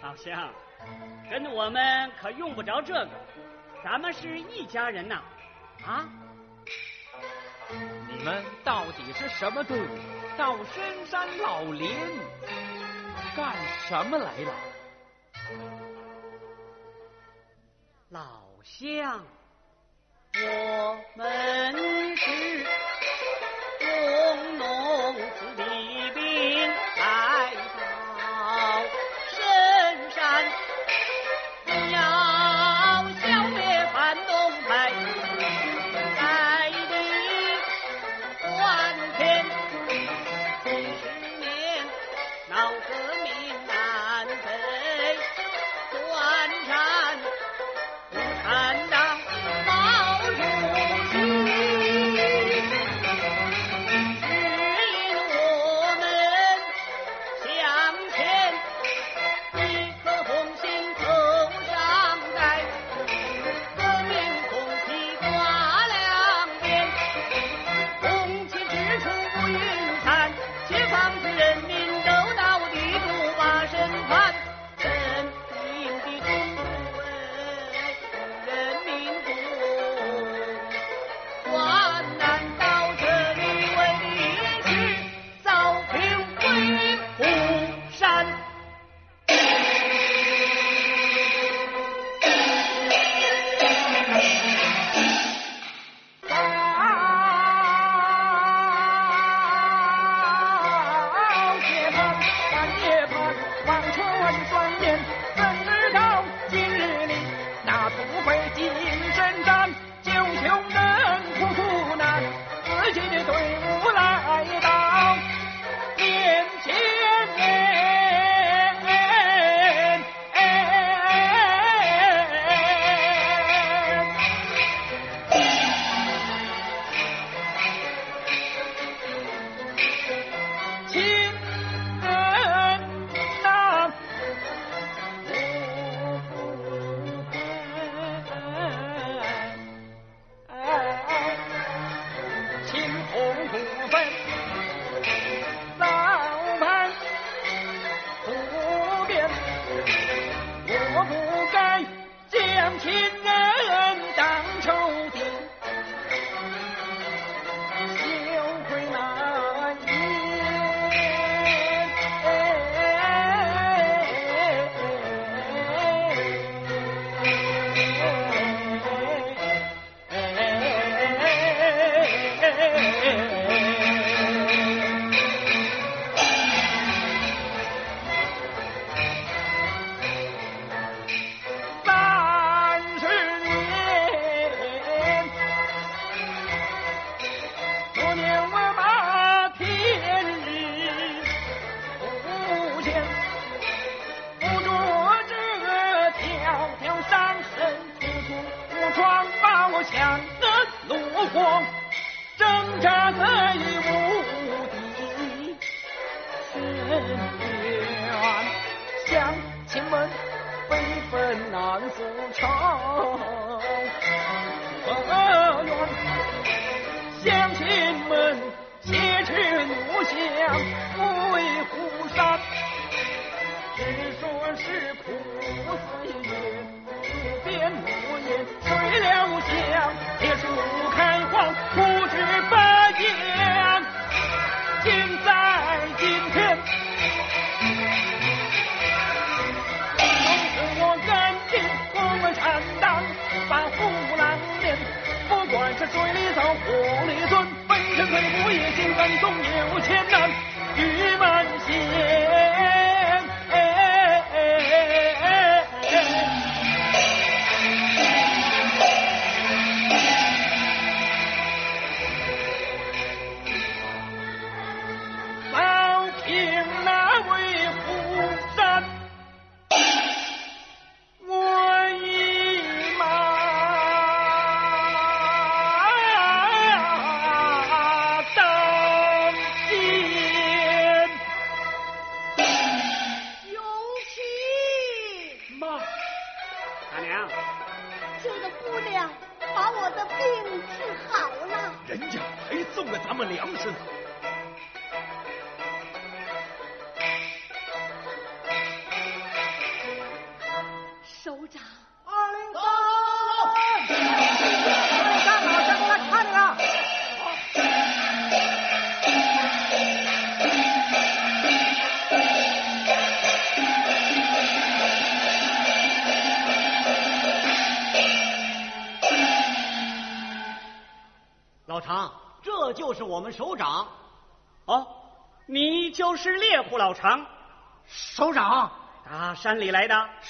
老乡，跟我们可用不着这个，咱们是一家人呐，啊？你们到底是什么队伍？到深山老林干什么来了？老乡，我们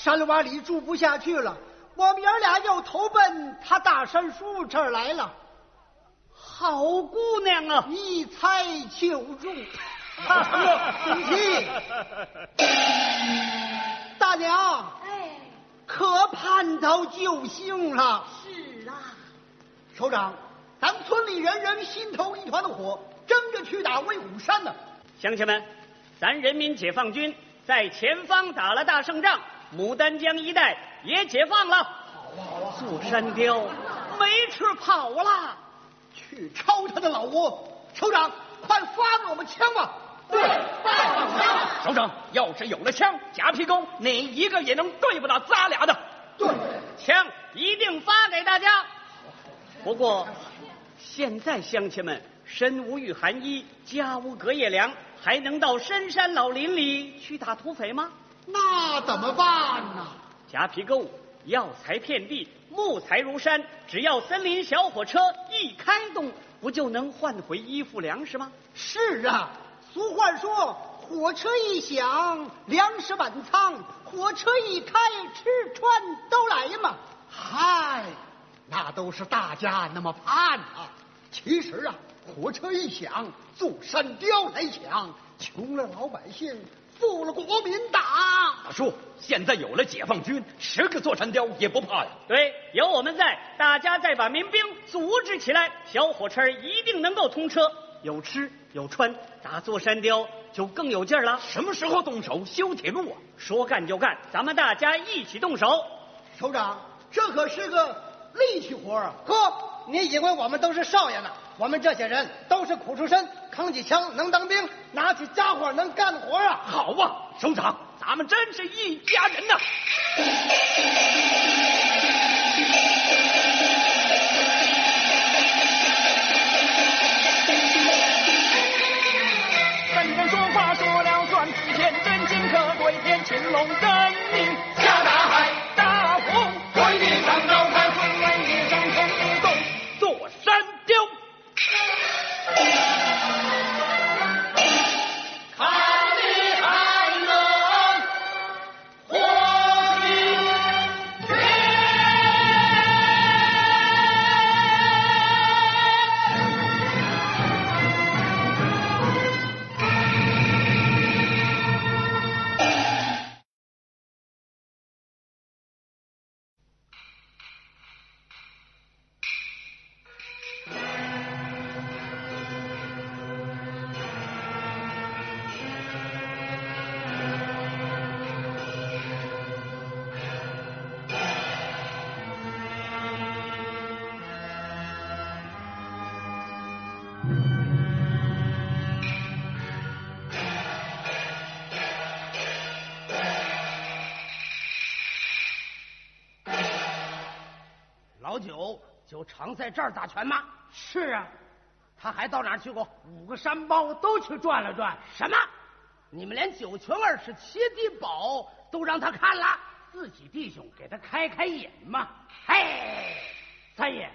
山洼里住不下去了，我们爷俩又投奔他大山叔这儿来了。好姑娘啊，一猜就中。勇气，大娘，哎，可盼到救星了。是啊，首长，咱村里人人心头一团的火，争着去打威虎山呢。乡亲们，咱人民解放军在前方打了大胜仗，牡丹江一带也解放了。座山雕没处跑了。去抄他的老窝！首长，快发给我们枪吧！对，发枪首长，要是有了枪，夹皮沟哪一个也能对付到咱俩的。对，枪一定发给大家。不过，现在乡亲们身无御寒衣，家无隔夜粮，还能到深山老林里去打土匪吗？那怎么办呢？夹皮沟药材遍地，木材如山，只要森林小火车一开动，不就能换回衣服粮食吗？是啊，俗话说，火车一响，粮食满仓；火车一开，吃穿都来嘛。嗨，那都是大家那么盼啊。其实啊，火车一响，坐山雕来抢，穷了老百姓，富了国民党。大叔，现在有了解放军，十个座山雕也不怕呀。对，有我们在，大家再把民兵组织起来，小火车一定能够通车。有吃有穿，打座山雕就更有劲儿了。什么时候动手修铁路啊？说干就干，咱们大家一起动手。首长，这可是个力气活啊！哥，你以为我们都是少爷呢？我们这些人都是苦出身，扛起枪能当兵，拿起家伙能干活啊！好啊，首长，咱们真是一家人呐！真人说话说了算，天真金可对天，青龙真常在这儿打拳吗？是啊，他还到哪儿去过？五个山包都去转了转。什么？你们连九泉二十七地宝都让他看了？自己弟兄给他开开眼嘛。嘿，三爷，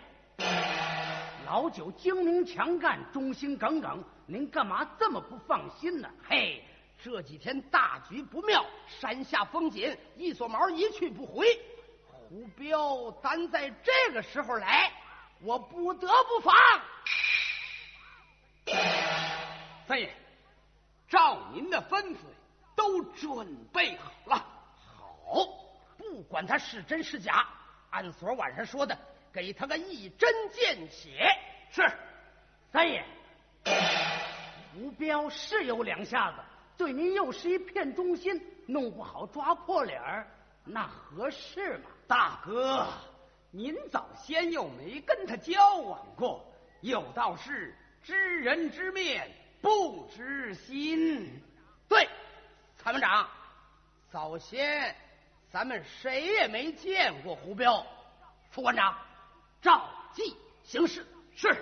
老九精明强干，忠心耿耿，您干嘛这么不放心呢？嘿，这几天大局不妙，山下风紧，一撮毛一去不回。胡彪咱在这个时候来，我不得不防。三爷，照您的吩咐，都准备好了。好，不管他是真是假，按昨晚上说的，给他个一针见血。是，三爷，吴彪是有两下子，对您又是一片忠心，弄不好抓破脸儿，那合适吗？大哥，您早先又没跟他交往过，有道是知人知面不知心。对，参谋长，早先咱们谁也没见过胡彪。副官长，照计行事。是。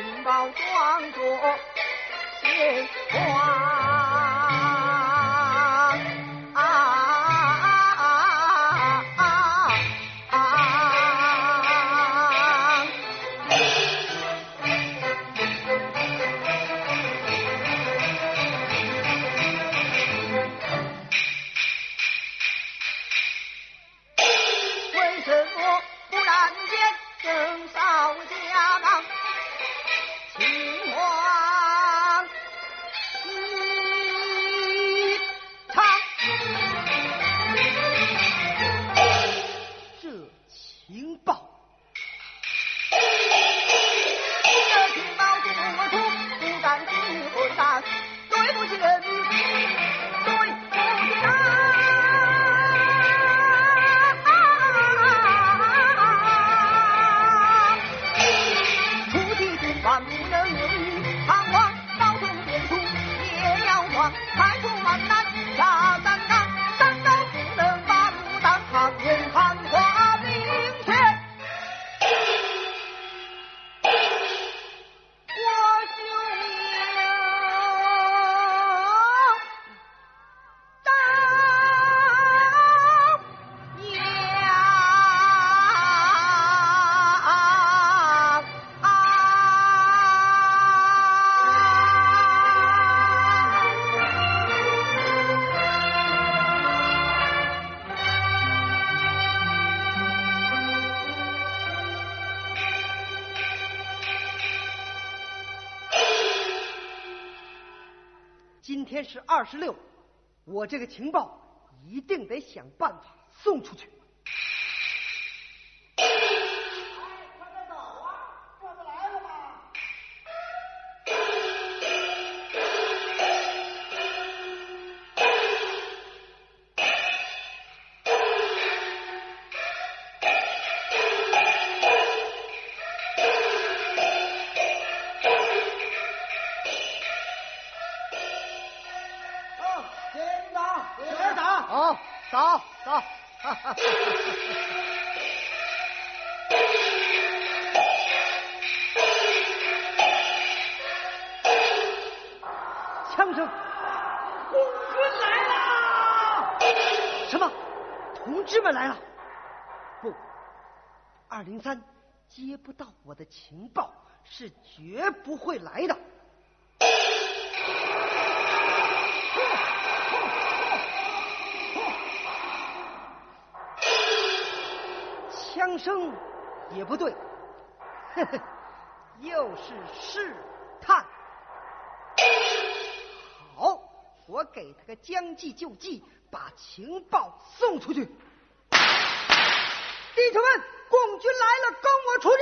银包装着鲜花二十六，我这个情报一定得想办法送出去。情报是绝不会来的。枪声也不对，呵呵，又是试探。好，我给他个将计就计，把情报送出去。弟兄们，共军来了，跟我出去！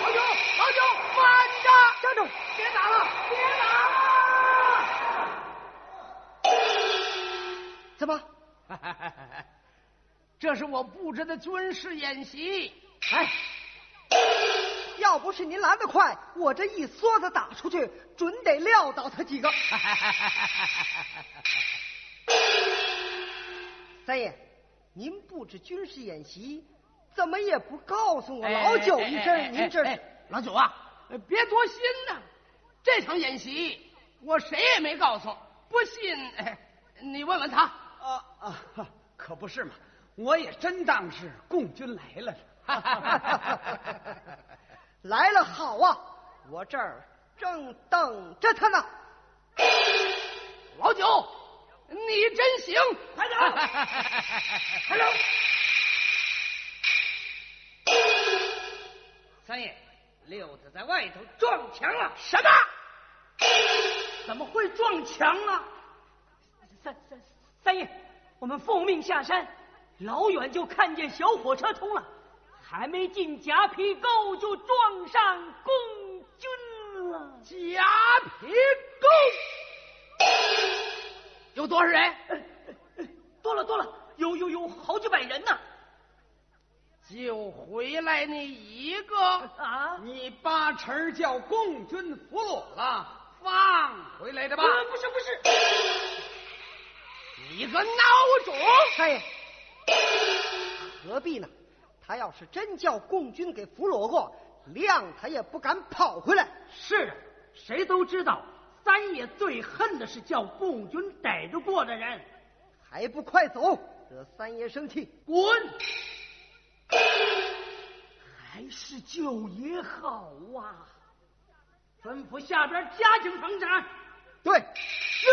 老九，老九，慢着！站住！别打了，别打了！怎么？这是我布置的军事演习。哎，要要不是您来得快，我这一梭子打出去，准得撂倒他几个。三爷，您布置军事演习，怎么也不告诉我老九一声？您这是老九啊，别多心呐。这场演习我谁也没告诉，不信你问问他。啊啊，可不是嘛，我也真当是共军来了。来了好啊，我这儿正等着他呢。老九，你真行，快走，快走。三爷，六子在外头撞墙了。什么？怎么会撞墙啊？三三三爷，我们奉命下山，老远就看见小火车通了。还没进夹皮沟，就撞上共军了。夹皮沟有多少人？多了多了，有有有好几百人呢。就回来那一个啊？你八成叫共军俘虏了，放回来的吧？不是不是，你个孬种！太爷，何必呢？他要是真叫共军给俘虏过，谅他也不敢跑回来。是啊，谁都知道，三爷最恨的是叫共军逮着过的人。还不快走，惹三爷生气！滚！还是九爷好啊！吩咐下边加紧生产。对，是。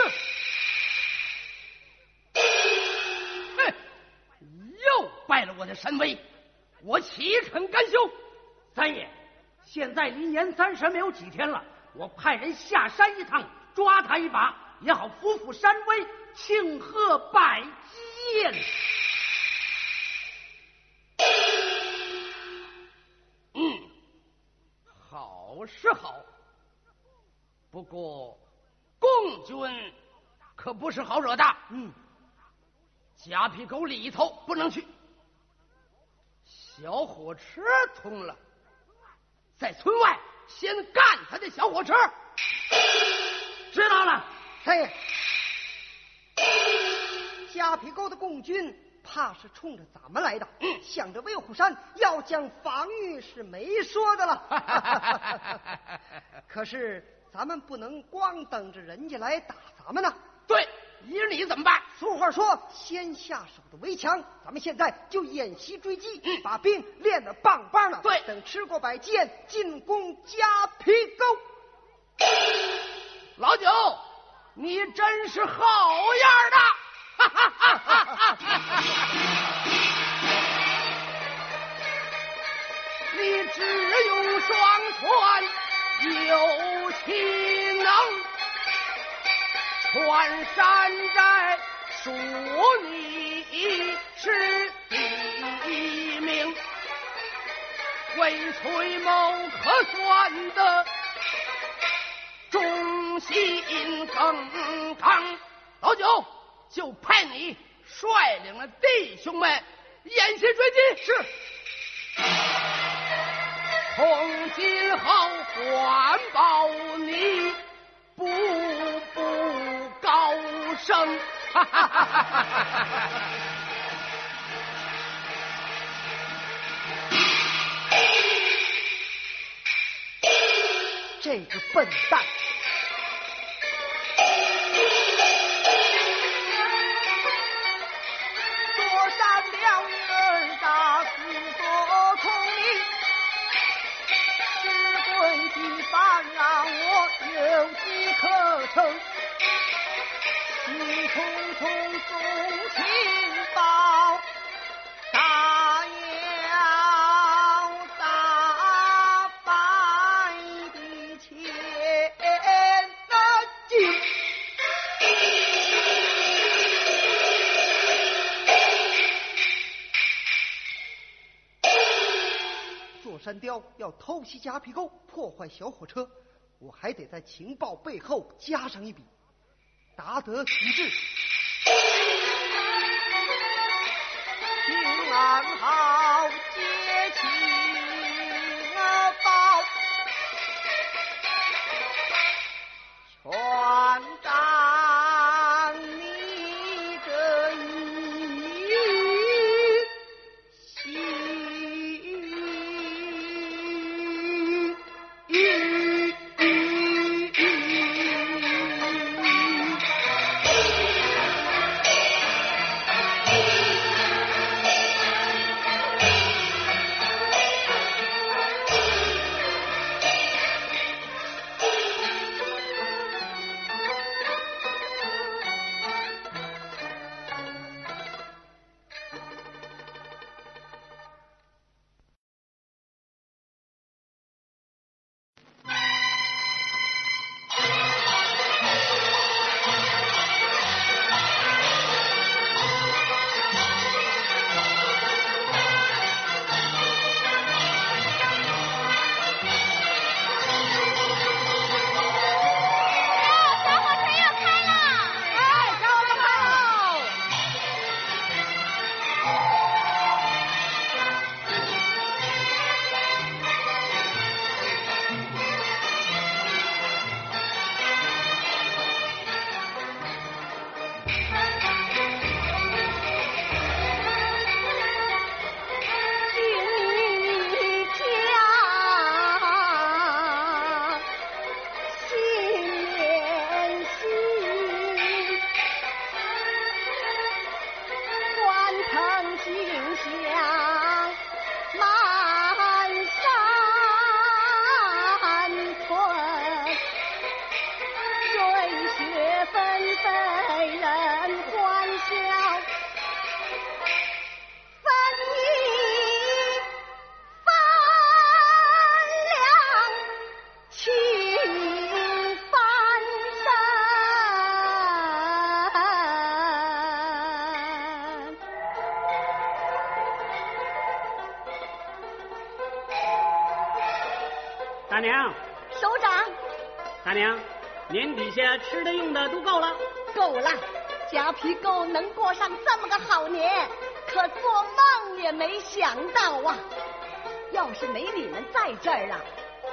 哼，又败了我的神威。我岂肯甘休？三爷，现在离年三十没有几天了，我派人下山一趟，抓他一把，也好扶扶山威，庆贺百基宴。嗯，好是好，不过共军可不是好惹的。嗯，夹皮沟里头不能去。小火车通了，在村外先干他的小火车。知道了，三爷。夹皮沟的共军怕是冲着咱们来的，想着威虎山要将防御是没说的了。可是咱们不能光等着人家来打咱们呢。对。依你怎么办？俗话说，先下手的为强。咱们现在就演习追击，把兵练得棒棒的。对，等吃过百箭，进攻夹皮沟。老九，你真是好样的！哈哈哈哈哈！你只有双拳，有其能。穿山寨，属你是第一名，为崔某可算得忠心耿耿。老九，就派你率领了弟兄们沿线追击。是。从今后管保你步步。高生，哈哈哈哈哈，这个笨蛋！躲闪了女儿大死多聪明，是鬼的饭让我有机可乘。你匆匆送情报，大摇大摆的前进。座山雕要偷袭夹皮沟，破坏小火车，我还得在情报背后加上一笔。达德其志，平安好，娘，首长，大娘，年底下吃的用的都够了。够了，夹皮够能过上这么个好年，可做梦也没想到啊！要是没你们在这儿啊，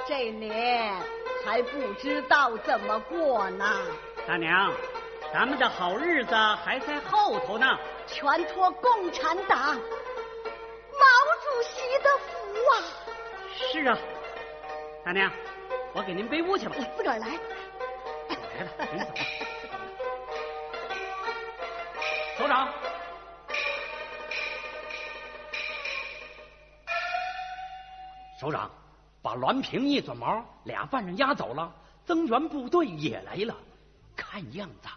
这年还不知道怎么过呢。大娘，咱们的好日子还在后头呢。全托共产党、毛主席的福啊！是啊，大娘，我给您背屋去吧。我自个儿来。来了，您走吧。首长，首长，把栾平、一撮毛俩犯人押走了，增援部队也来了，看样子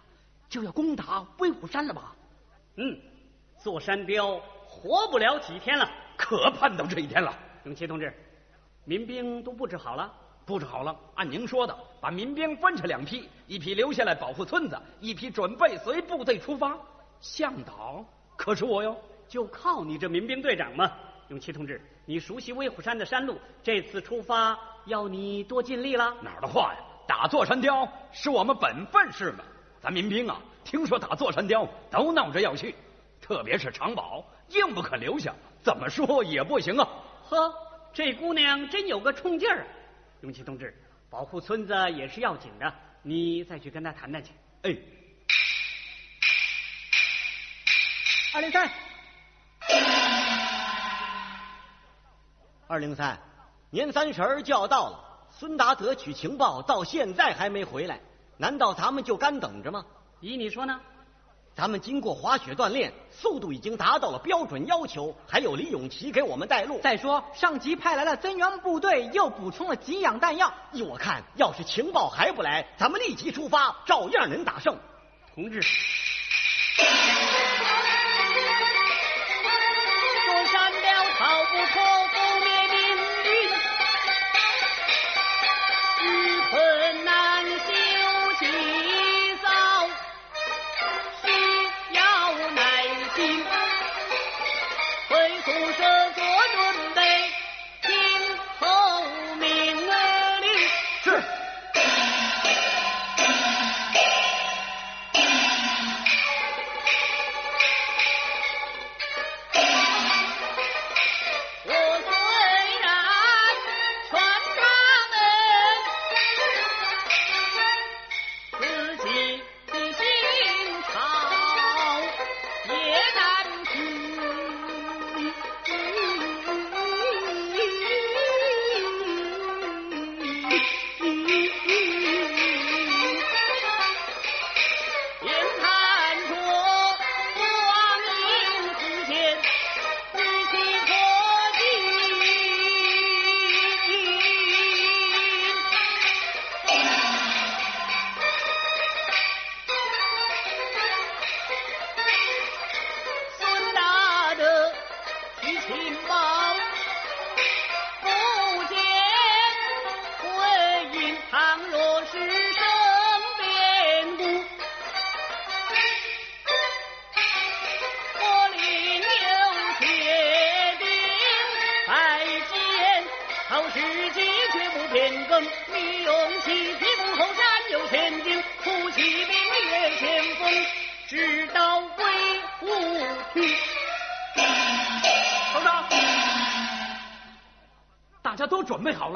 就要攻打威虎山了吧？嗯，座山雕活不了几天了，可盼到这一天了。永琪同志，民兵都布置好了，布置好了。按您说的，把民兵分成两批，一批留下来保护村子，一批准备随部队出发。向导可是我哟，就靠你这民兵队长嘛。永琪同志，你熟悉威虎山的山路，这次出发要你多尽力了。哪儿的话呀？打座山雕是我们本分事嘛。咱民兵啊，听说打座山雕都闹着要去，特别是长宝，硬不肯留下，怎么说也不行啊。呵，这姑娘真有个冲劲儿啊！永琪同志，保护村子也是要紧的，你再去跟她谈谈去。哎。二零三，二零三，年三十就要到了，孙达德取情报到现在还没回来，难道咱们就干等着吗？依你说呢？咱们经过滑雪锻炼，速度已经达到了标准要求，还有李永琪给我们带路。再说上级派来了增援部队，又补充了给养弹药。依我看，要是情报还不来，咱们立即出发，照样能打胜。同志。逃不脱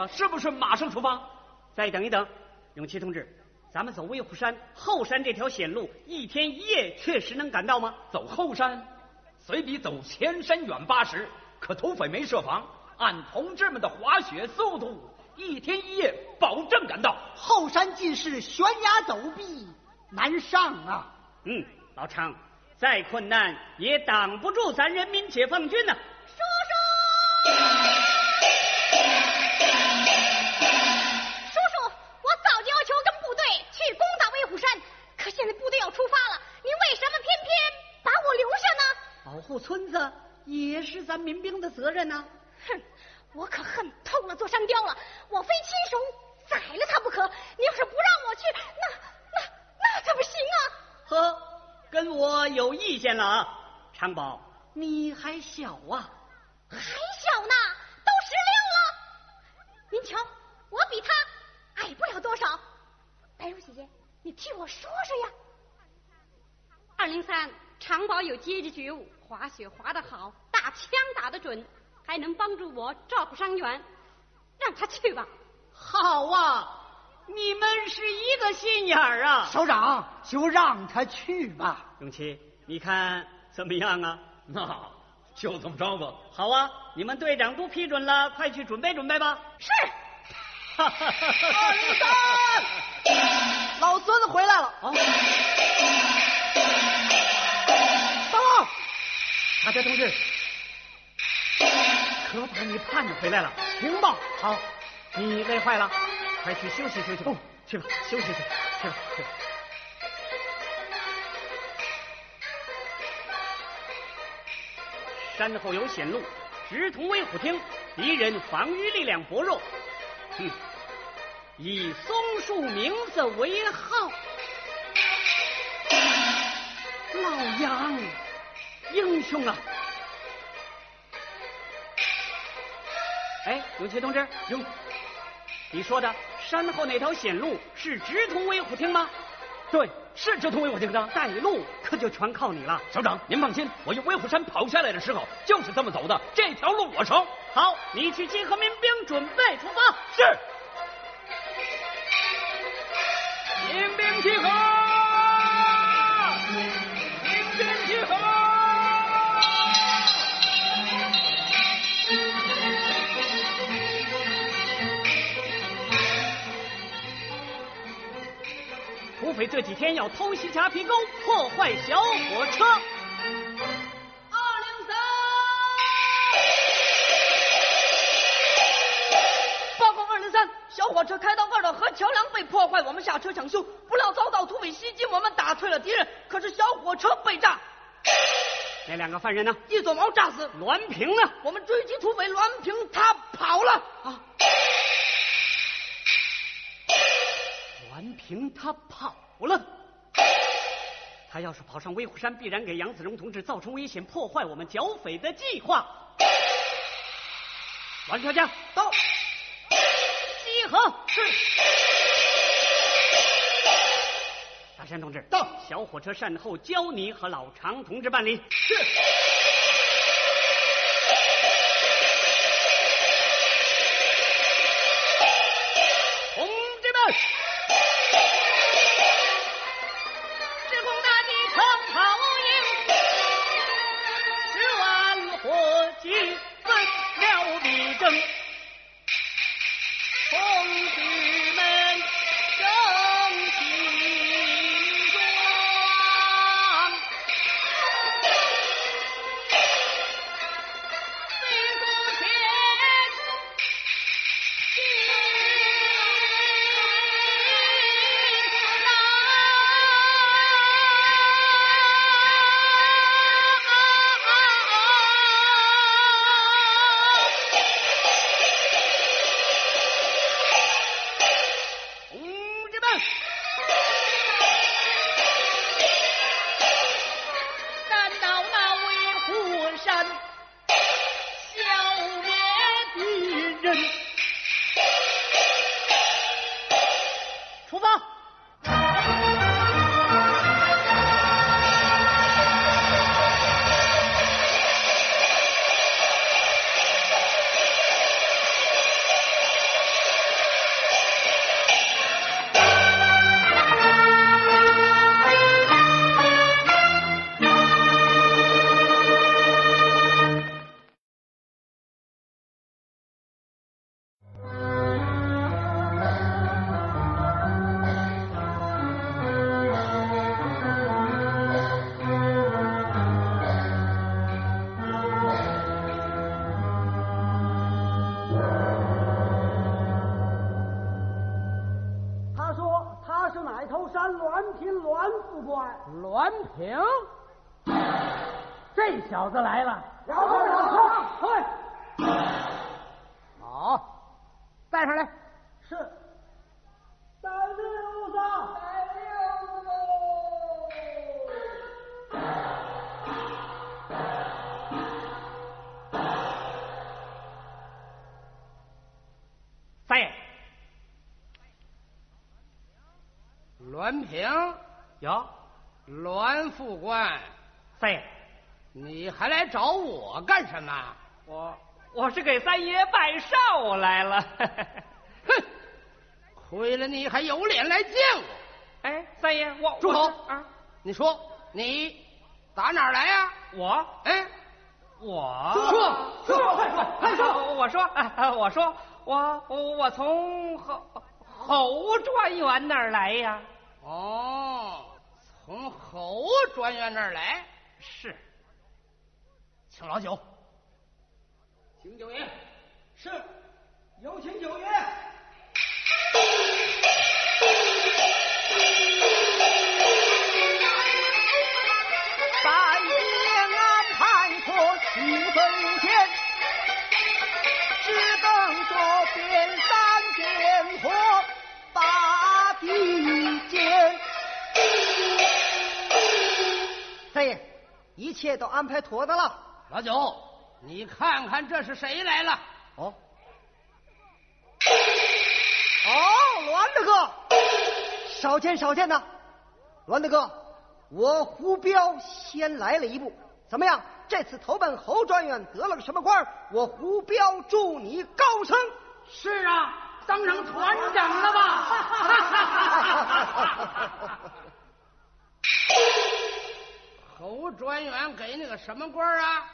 了，是不是马上出发？再等一等，永琪同志，咱们走威虎山后山这条险路，一天一夜确实能赶到吗？走后山，虽比走前山远八十，可土匪没设防，按同志们的滑雪速度，一天一夜保证赶到。后山尽是悬崖陡壁，难上啊！嗯，老常，再困难也挡不住咱人民解放军呐！叔也是咱民兵的责任呐！哼，我可恨透了做山雕了，我非亲手宰了他不可！你要是不让我去，那那那怎么行啊？呵，跟我有意见了，长宝？你还小啊？还小呢，都十六了。您瞧，我比他矮不了多少。白茹姐姐，你替我说说呀。二零三，长宝有阶级觉悟。滑雪滑得好，打枪打得准，还能帮助我照顾伤员，让他去吧。好啊，你们是一个心眼儿啊！首长，就让他去吧。永琪，你看怎么样啊？那就这么着吧。好啊，你们队长都批准了，快去准备准备吧。是。二零三，老孙子回来了。啊！大家同志，可把你盼着回来了。听报。好，你累坏了，快去休息休息。哦，去吧，休息去，去吧，去吧。山后有险路，直通威虎厅，敌人防御力量薄弱。嗯，以松树名字为号。老杨，英雄啊！哎，永琪同志，永，你说的山后那条险路是直通威虎厅吗？对，是直通威虎厅的。带路可就全靠你了。首长，您放心，我由威虎山跑下来的时候就是这么走的，这条路我熟。好，你去集合民兵，准备出发。是。民兵集合！土匪这几天要偷袭夹皮沟，破坏小火车。二零三，报告二零三，小火车开到二道河桥梁被破坏，我们下车抢修，不料遭到土匪袭击，我们打退了敌人，可是小火车被炸。那两个犯人呢？一撮毛炸死。栾平呢？我们追击土匪，栾平他跑了。啊！栾平他跑了。他要是跑上威虎山，必然给杨子荣同志造成危险，破坏我们剿匪的计划。栾条家到，集合。是。大山同志到，小火车善后，交你和老常同志办理。是。是给三爷拜寿来了。哼，亏了你还有脸来见我！哎，三爷，我住口啊！你说你打哪儿来呀？我哎，我说说快说快说！我说啊，我说我我我从侯侯专员那儿来呀。哦，从侯专员那儿来。是，请老九。请九爷。是，有请九爷。三爷安排妥七分前，只等着点三点火把地见。三爷，一切都安排妥当了。老九，你看看这是谁来了？哦，哦，栾大哥，少见少见呐！栾大哥，我胡彪先来了一步，怎么样？这次投奔侯专员得了个什么官？我胡彪祝你高升。是啊，当上团长了吧？侯专员给你个什么官啊？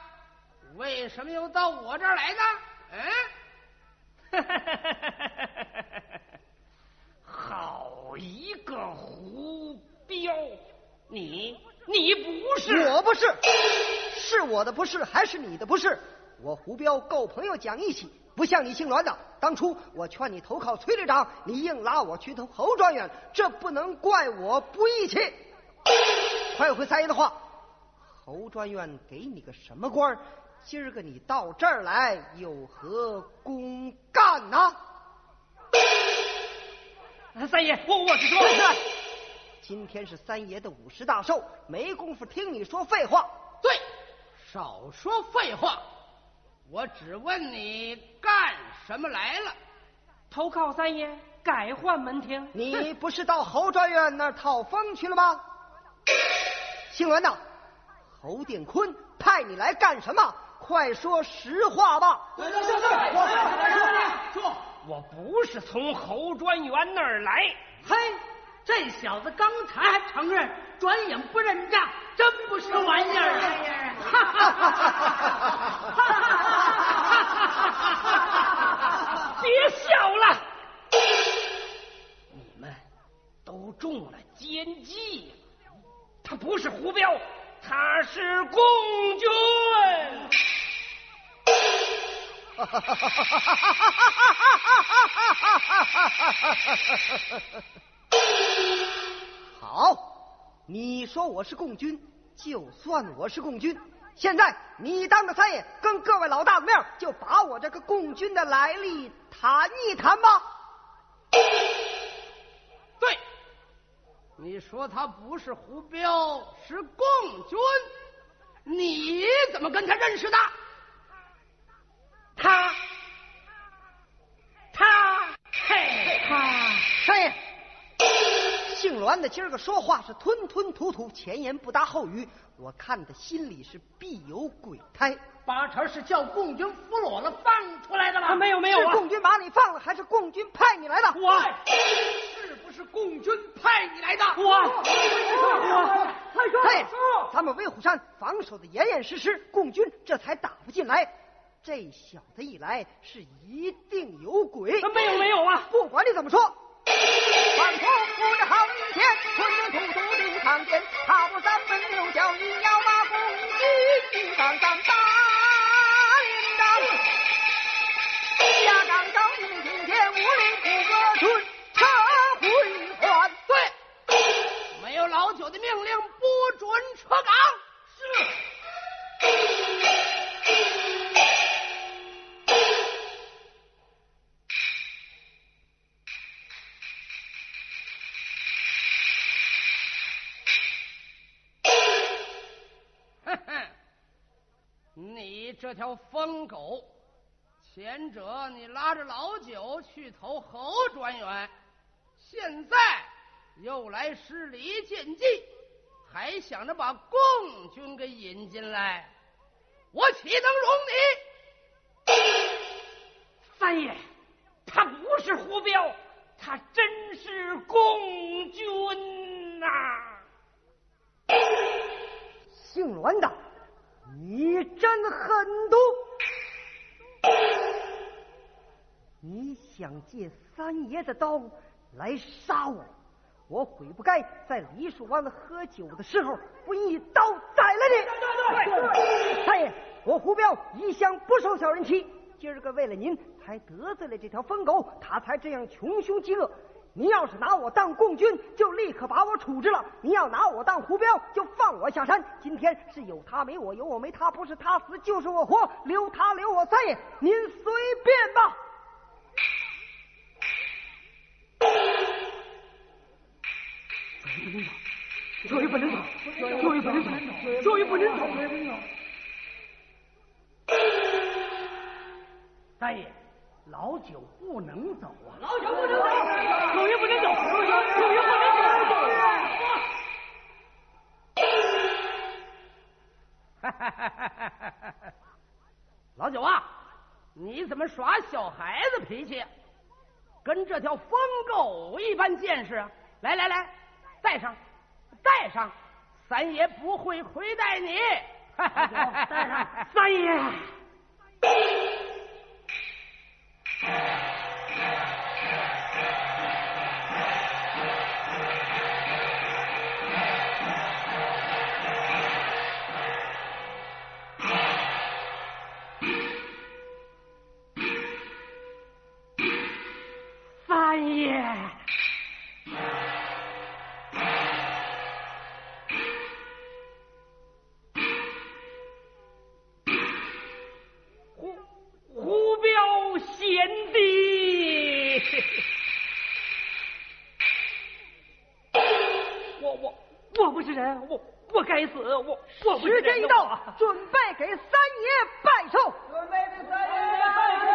为什么又到我这儿来呢？嗯，好一个胡彪！你你不是？我不是，是我的不是，还是你的不是？我胡彪够朋友讲义气，不像你姓栾的。当初我劝你投靠崔队长，你硬拉我去投侯专员，这不能怪我不义气。快回三爷的话，侯专员给你个什么官？今儿个你到这儿来有何公干呐？三爷，我我是说，今天是三爷的五十大寿，没工夫听你说废话。对，少说废话。我只问你干什么来了？投靠三爷，改换门庭。你不是到侯专员那儿讨封去了吗？姓栾的，侯殿坤派你来干什么？快说实话吧！对对对对，我说，我不是从侯专员那儿来。嘿，这小子刚才还承认，转眼不认账，真不是玩意儿！哈哈哈哈哈！别笑了，你们都中了奸计。他不是胡彪，他是共军。好，你说我是共军，就算我是共军。现在你当着三爷，跟各位老大的面，就把我这个共军的来历谈一谈吧。对，你说他不是胡彪，是共军，你怎么跟他认识的？他，他，嘿，他，三爷，姓栾的今儿个说话是吞吞吐吐，前言不搭后语，我看他心里是必有鬼胎。八成是叫共军俘虏了放出来的吧？没有没有，是共军把你放了，还是共军派你来的？我，是不是共军派你来的？我，我，快说！对，咱们威虎山防守的严严实实，共军这才打不进来。这小子一来是一定有鬼。没有没有啊！不管你怎么说，万福不着好一天，吞吞吐吐定长剑，踏步三分六脚，你要把共军一杆杆打领当。下岗招兵听见五令五个春撤回还。对，没有老九的命令不准撤岗。是。这条疯狗，前者你拉着老九去投侯专员，现在又来施礼献祭，还想着把共军给引进来，我岂能容你？三爷，他不是胡彪，他真是共军呐！姓栾的，你真狠毒！你想借三爷的刀来杀我，我悔不该在梨树湾喝酒的时候不一刀宰了你。三爷，我胡彪一向不受小人欺，今儿个为了您才得罪了这条疯狗，他才这样穷凶极恶。你要是拿我当共军，就立刻把我处置了；您要拿我当胡彪，就放我下山。今天是有他没我，有我没他，不是他死就是我活，留他留我，三爷您随便吧。终于不能走，终于不能走，终于不能走，终于不能走。三爷，老九不能走啊！老九不能走，九爷不能走，终于终于不能走。哈哈哈哈哈哈！老九啊，你怎么耍小孩子脾气？跟这条疯狗一般见识啊？来来来，带上，带上，三爷不会亏待你。带上，三爷。人，我我该死，我我不时间一到，准备给三爷拜寿。准备给三爷拜寿。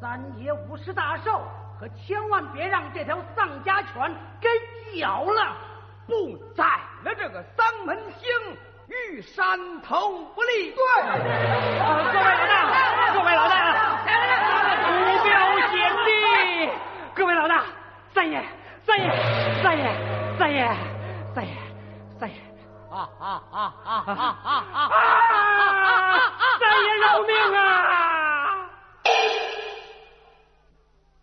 三爷五十大寿，可千万别让这条丧家犬给咬了，不宰了这个丧门星，玉山头不利。对，各位老大，各位老大，胡彪贤弟，各位老大，三爷，三爷，三爷，三爷，三爷，三爷，啊啊啊啊啊啊啊！三爷饶命啊！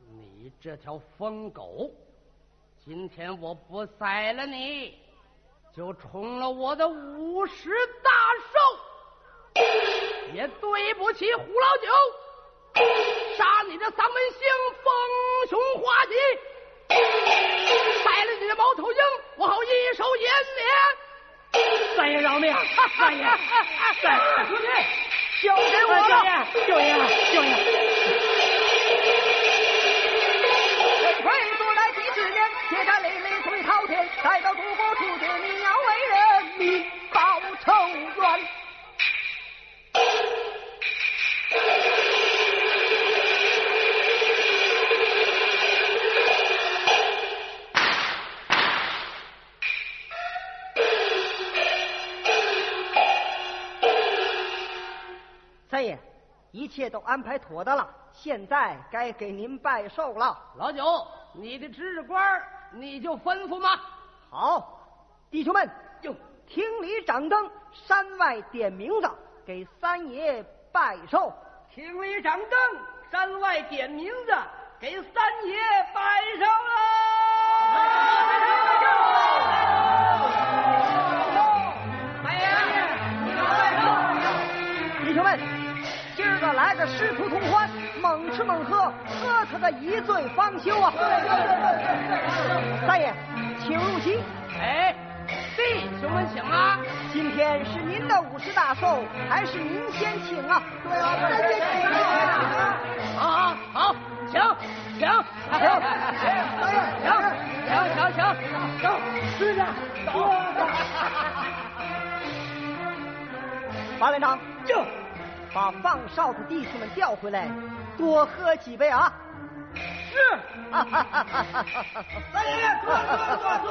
你这条疯狗，今天我不宰了你，就冲了我的五十大寿，也对不起胡老九，杀你的丧门星，丰胸化体，带了你的猫头鹰，我好一手颜面。三爷饶命！三爷，三爷，兄弟，交给我了！九爷，九爷，切都安排妥当了，现在该给您拜寿了。老九，你的值日官，你就吩咐吧。好，弟兄们，就厅里掌灯，山外点名字，给三爷拜寿。厅里掌灯，山外点名字，给三爷拜寿了。来个师徒同欢，猛吃猛喝，喝他个一醉方休啊！大爷，请入席。哎，弟兄们请啊！今天是您的五十大寿，还是您先请啊？对啊，咱先请。啊！好好好，请请请。请请请。请，走，师长，走。马连长，就把放哨的弟兄们调回来，多喝几杯啊！是。三爷，坐坐坐坐。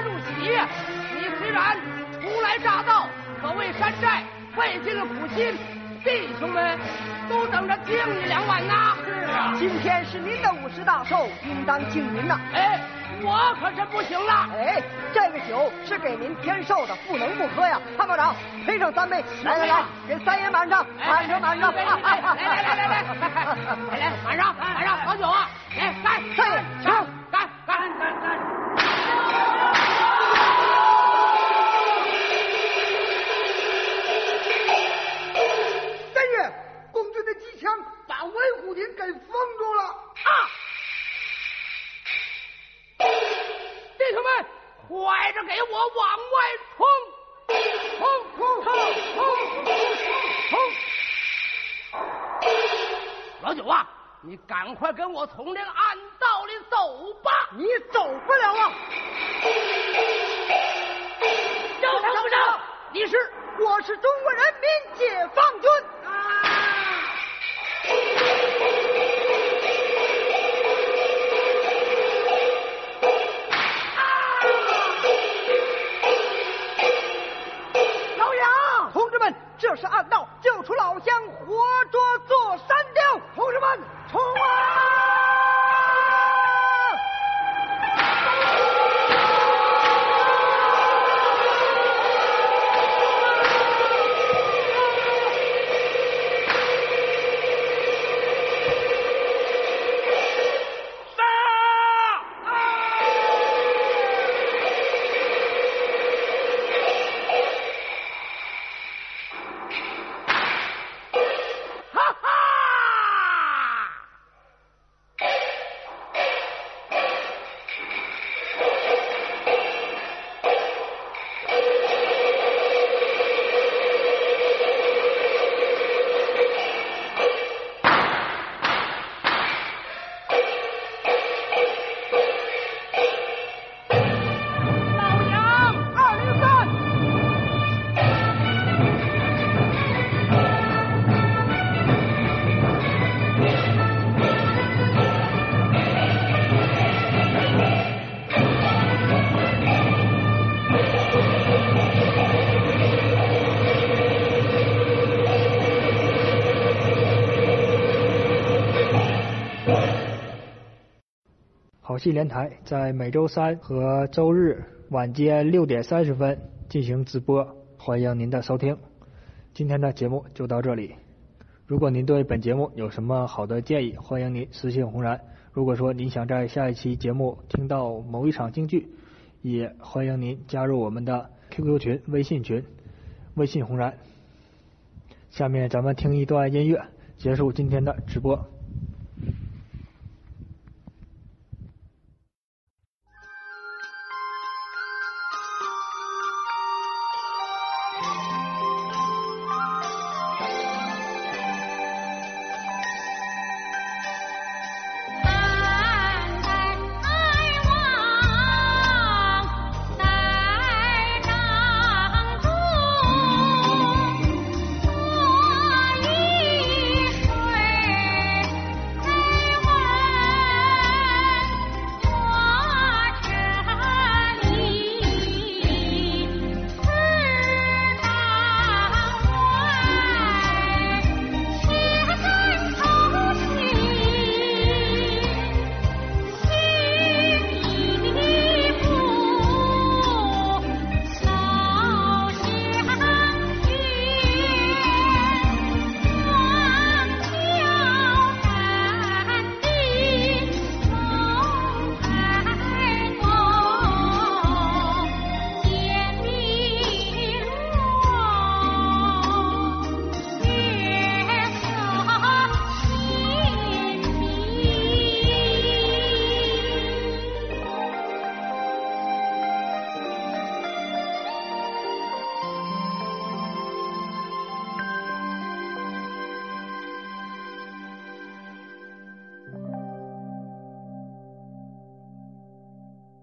入席呀？你虽然初来乍到，可为山寨费尽了苦心，弟兄们都等着敬你两碗呐。是啊，今天是您的五十大寿，应当敬您呐。哎，我可是不行了。哎，这个酒是给您添寿的，不能不喝呀。参谋长，陪上三杯，来来来，给三爷满上，满上满上。来来来来来来来来来，满上满上，好酒啊，快跟我从这个暗道里走吧！你走戏连台在每周三和周日晚间六点三十分进行直播，欢迎您的收听。今天的节目就到这里。如果您对本节目有什么好的建议，欢迎您私信红然。如果说您想在下一期节目听到某一场京剧，也欢迎您加入我们的 QQ 群、微信群，微信红然。下面咱们听一段音乐，结束今天的直播。